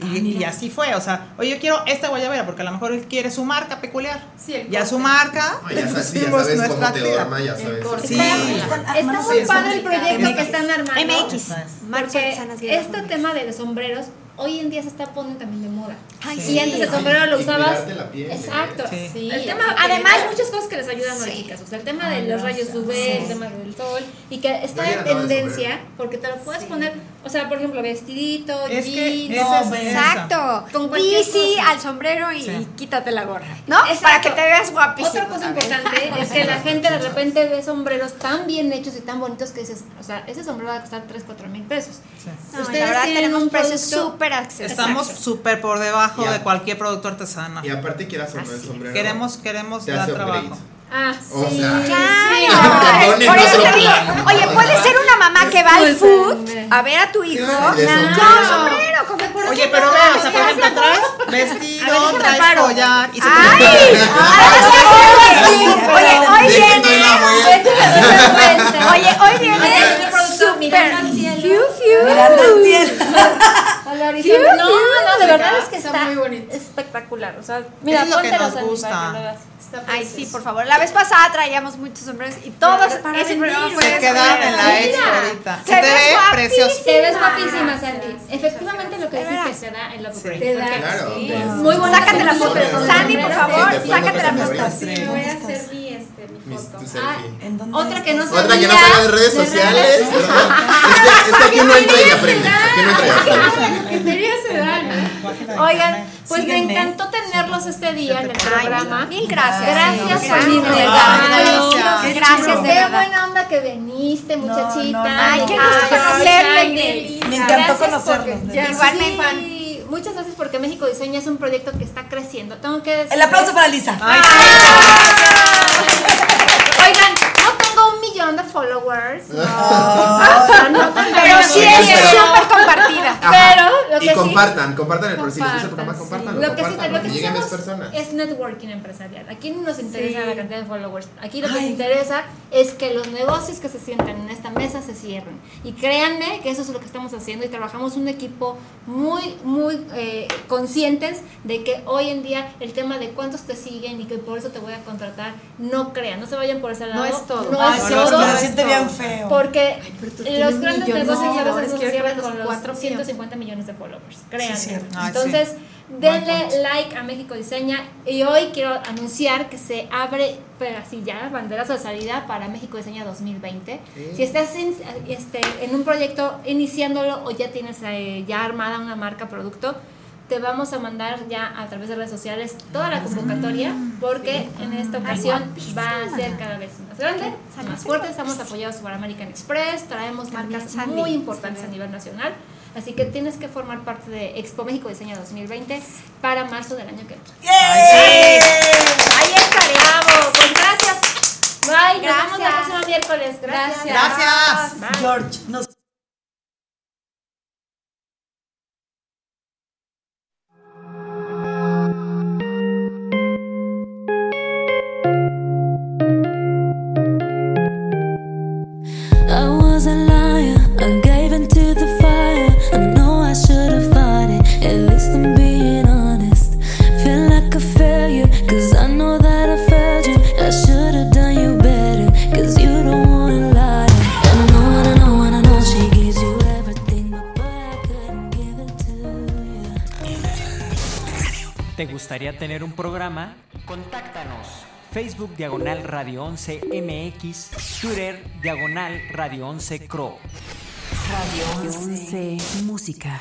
Y, y así fue, o sea, oye, yo quiero esta guayabera porque a lo mejor él quiere su marca peculiar. Sí, el y a su marca No, le ya sabes, sí, ya pusimos nuestra te tira. dorma, ya sabes. Sí. Está, está muy padre el proyecto que están armando. MX. Porque este tema de los sombreros hoy en día se está poniendo también de moda. Ay, Y antes el sombrero lo usabas. cuidarte la piel. Exacto. Sí. Sí, el tema, además, hay muchas cosas que les ayudan a Sí. las chicas. O sea, el tema de los rayos UV, el tema del sol, y que está en tendencia porque te lo puedes poner, o sea, por ejemplo, vestidito, Es que jeans. no, es-. Exacto. Con Bici cosa. al sombrero y Sí. quítate la gorra, ¿no? Exacto. Para que te veas guapísimo. Otra cosa también. importante es que la <laughs> gente de repente ve sombreros tan bien hechos y tan bonitos que dices, o sea, ese sombrero va a costar 3, 4 mil pesos. Sí. No, Ustedes la verdad tienen tenemos un producto- súper accesibles. Estamos súper por debajo de cualquier producto artesano. Y aparte quieras o no el sombrero. Queremos, queremos dar trabajo. Ah, O sí. sea, Claro. <laughs> Por eso te digo, oye, puede ser una mamá que va al food a ver a tu hijo Claro, con sombrero. con Oye, pero vea, o sea, por ejemplo, traes vestido, traes collar y se te ¡Ay! <laughs> Oye, hoy Dejen viene. doy la vuelta. <laughs> Oye, hoy Oye, viene el producto mirando al cielo. Fiu, fiu. Mirando al cielo. Al horizonte. No, no, de verdad es que Está está muy bonito. espectacular. O sea, mira, es lo que nos gusta. Ay, sí, por favor. La vez pasada traíamos muchos sombreros y todos Para ese programa se quedan en la expo ahorita. Se Se te ve precioso. Te ves guapísima, Sandy. Efectivamente, lo que que se da en la Sí. Te da. Claro. Muy bonita. Sácate la foto. Sandy, por sombrero, favor, sácate la foto. Sí. voy a hacer este, tu Ah, selfie. ¿En dónde Otra que no estás? Otra que no salga de redes de sociales. Es que, aquí no entra y aprende. Aquí no entra y. Oigan, pues Síguenme. me encantó tenerlos este día en el programa. Mil gracias. Gracias por mi gracias. regalo. Gracias. Gracias, de Qué buena onda que viniste, muchachita. no, no. Ay, qué gusto conocerle. Me encantó verdad. Igualmente. Muchas gracias porque México Diseña es un proyecto que está creciendo. Tengo que decir. El aplauso para Lisa. Ay, Oigan, no tengo un millón de followers. <laughs> No. Ah. No Pero sí es súper compartida. Ajá. Pero lo Y que sí. compartan, compartan el el Compartan, sí. compartanlo. Lo que sí, compartan, lo que que sí personas. es networking empresarial. Aquí no nos interesa Sí. la cantidad de followers. Aquí lo que nos Ay. interesa es que los negocios que se sientan en esta mesa se cierren. Y créanme que eso es lo que estamos haciendo y trabajamos un equipo muy, muy eh, conscientes de que hoy en día el tema de cuántos te siguen y que por eso te voy a contratar, no crean, no se vayan por ese lado. No es todo. No Ay, es sí, todo. se siente bien feo. Porque tú los grandes negocios a seguidores, veces con los cuatro míos. 150 millones de followers. Créanme. Ay, sí. Entonces, denle like a México Diseña. Y hoy quiero anunciar que se abre, pero así ya, banderazo de salida para México Diseña 2020. Si estás en, este, en un proyecto iniciándolo o ya tienes eh, ya armada una marca producto, te vamos a mandar ya a través de redes sociales toda la convocatoria porque en esta ocasión va a ser cada vez más grande, más fuerte. Estamos apoyados por American Express, traemos marcas Sandy. muy importantes a nivel nacional. Así que tienes que formar parte de Expo México Diseña 2020 para marzo del año que entra. ¡Yay! Ahí estaremos. Pues gracias. Bye. Nos vemos el Gracias. próximo miércoles. Gracias. Gracias. Bye. George, nos Diagonal Radio 11 MX, Twitter Diagonal Radio 11 Cro. Radio 11 Música.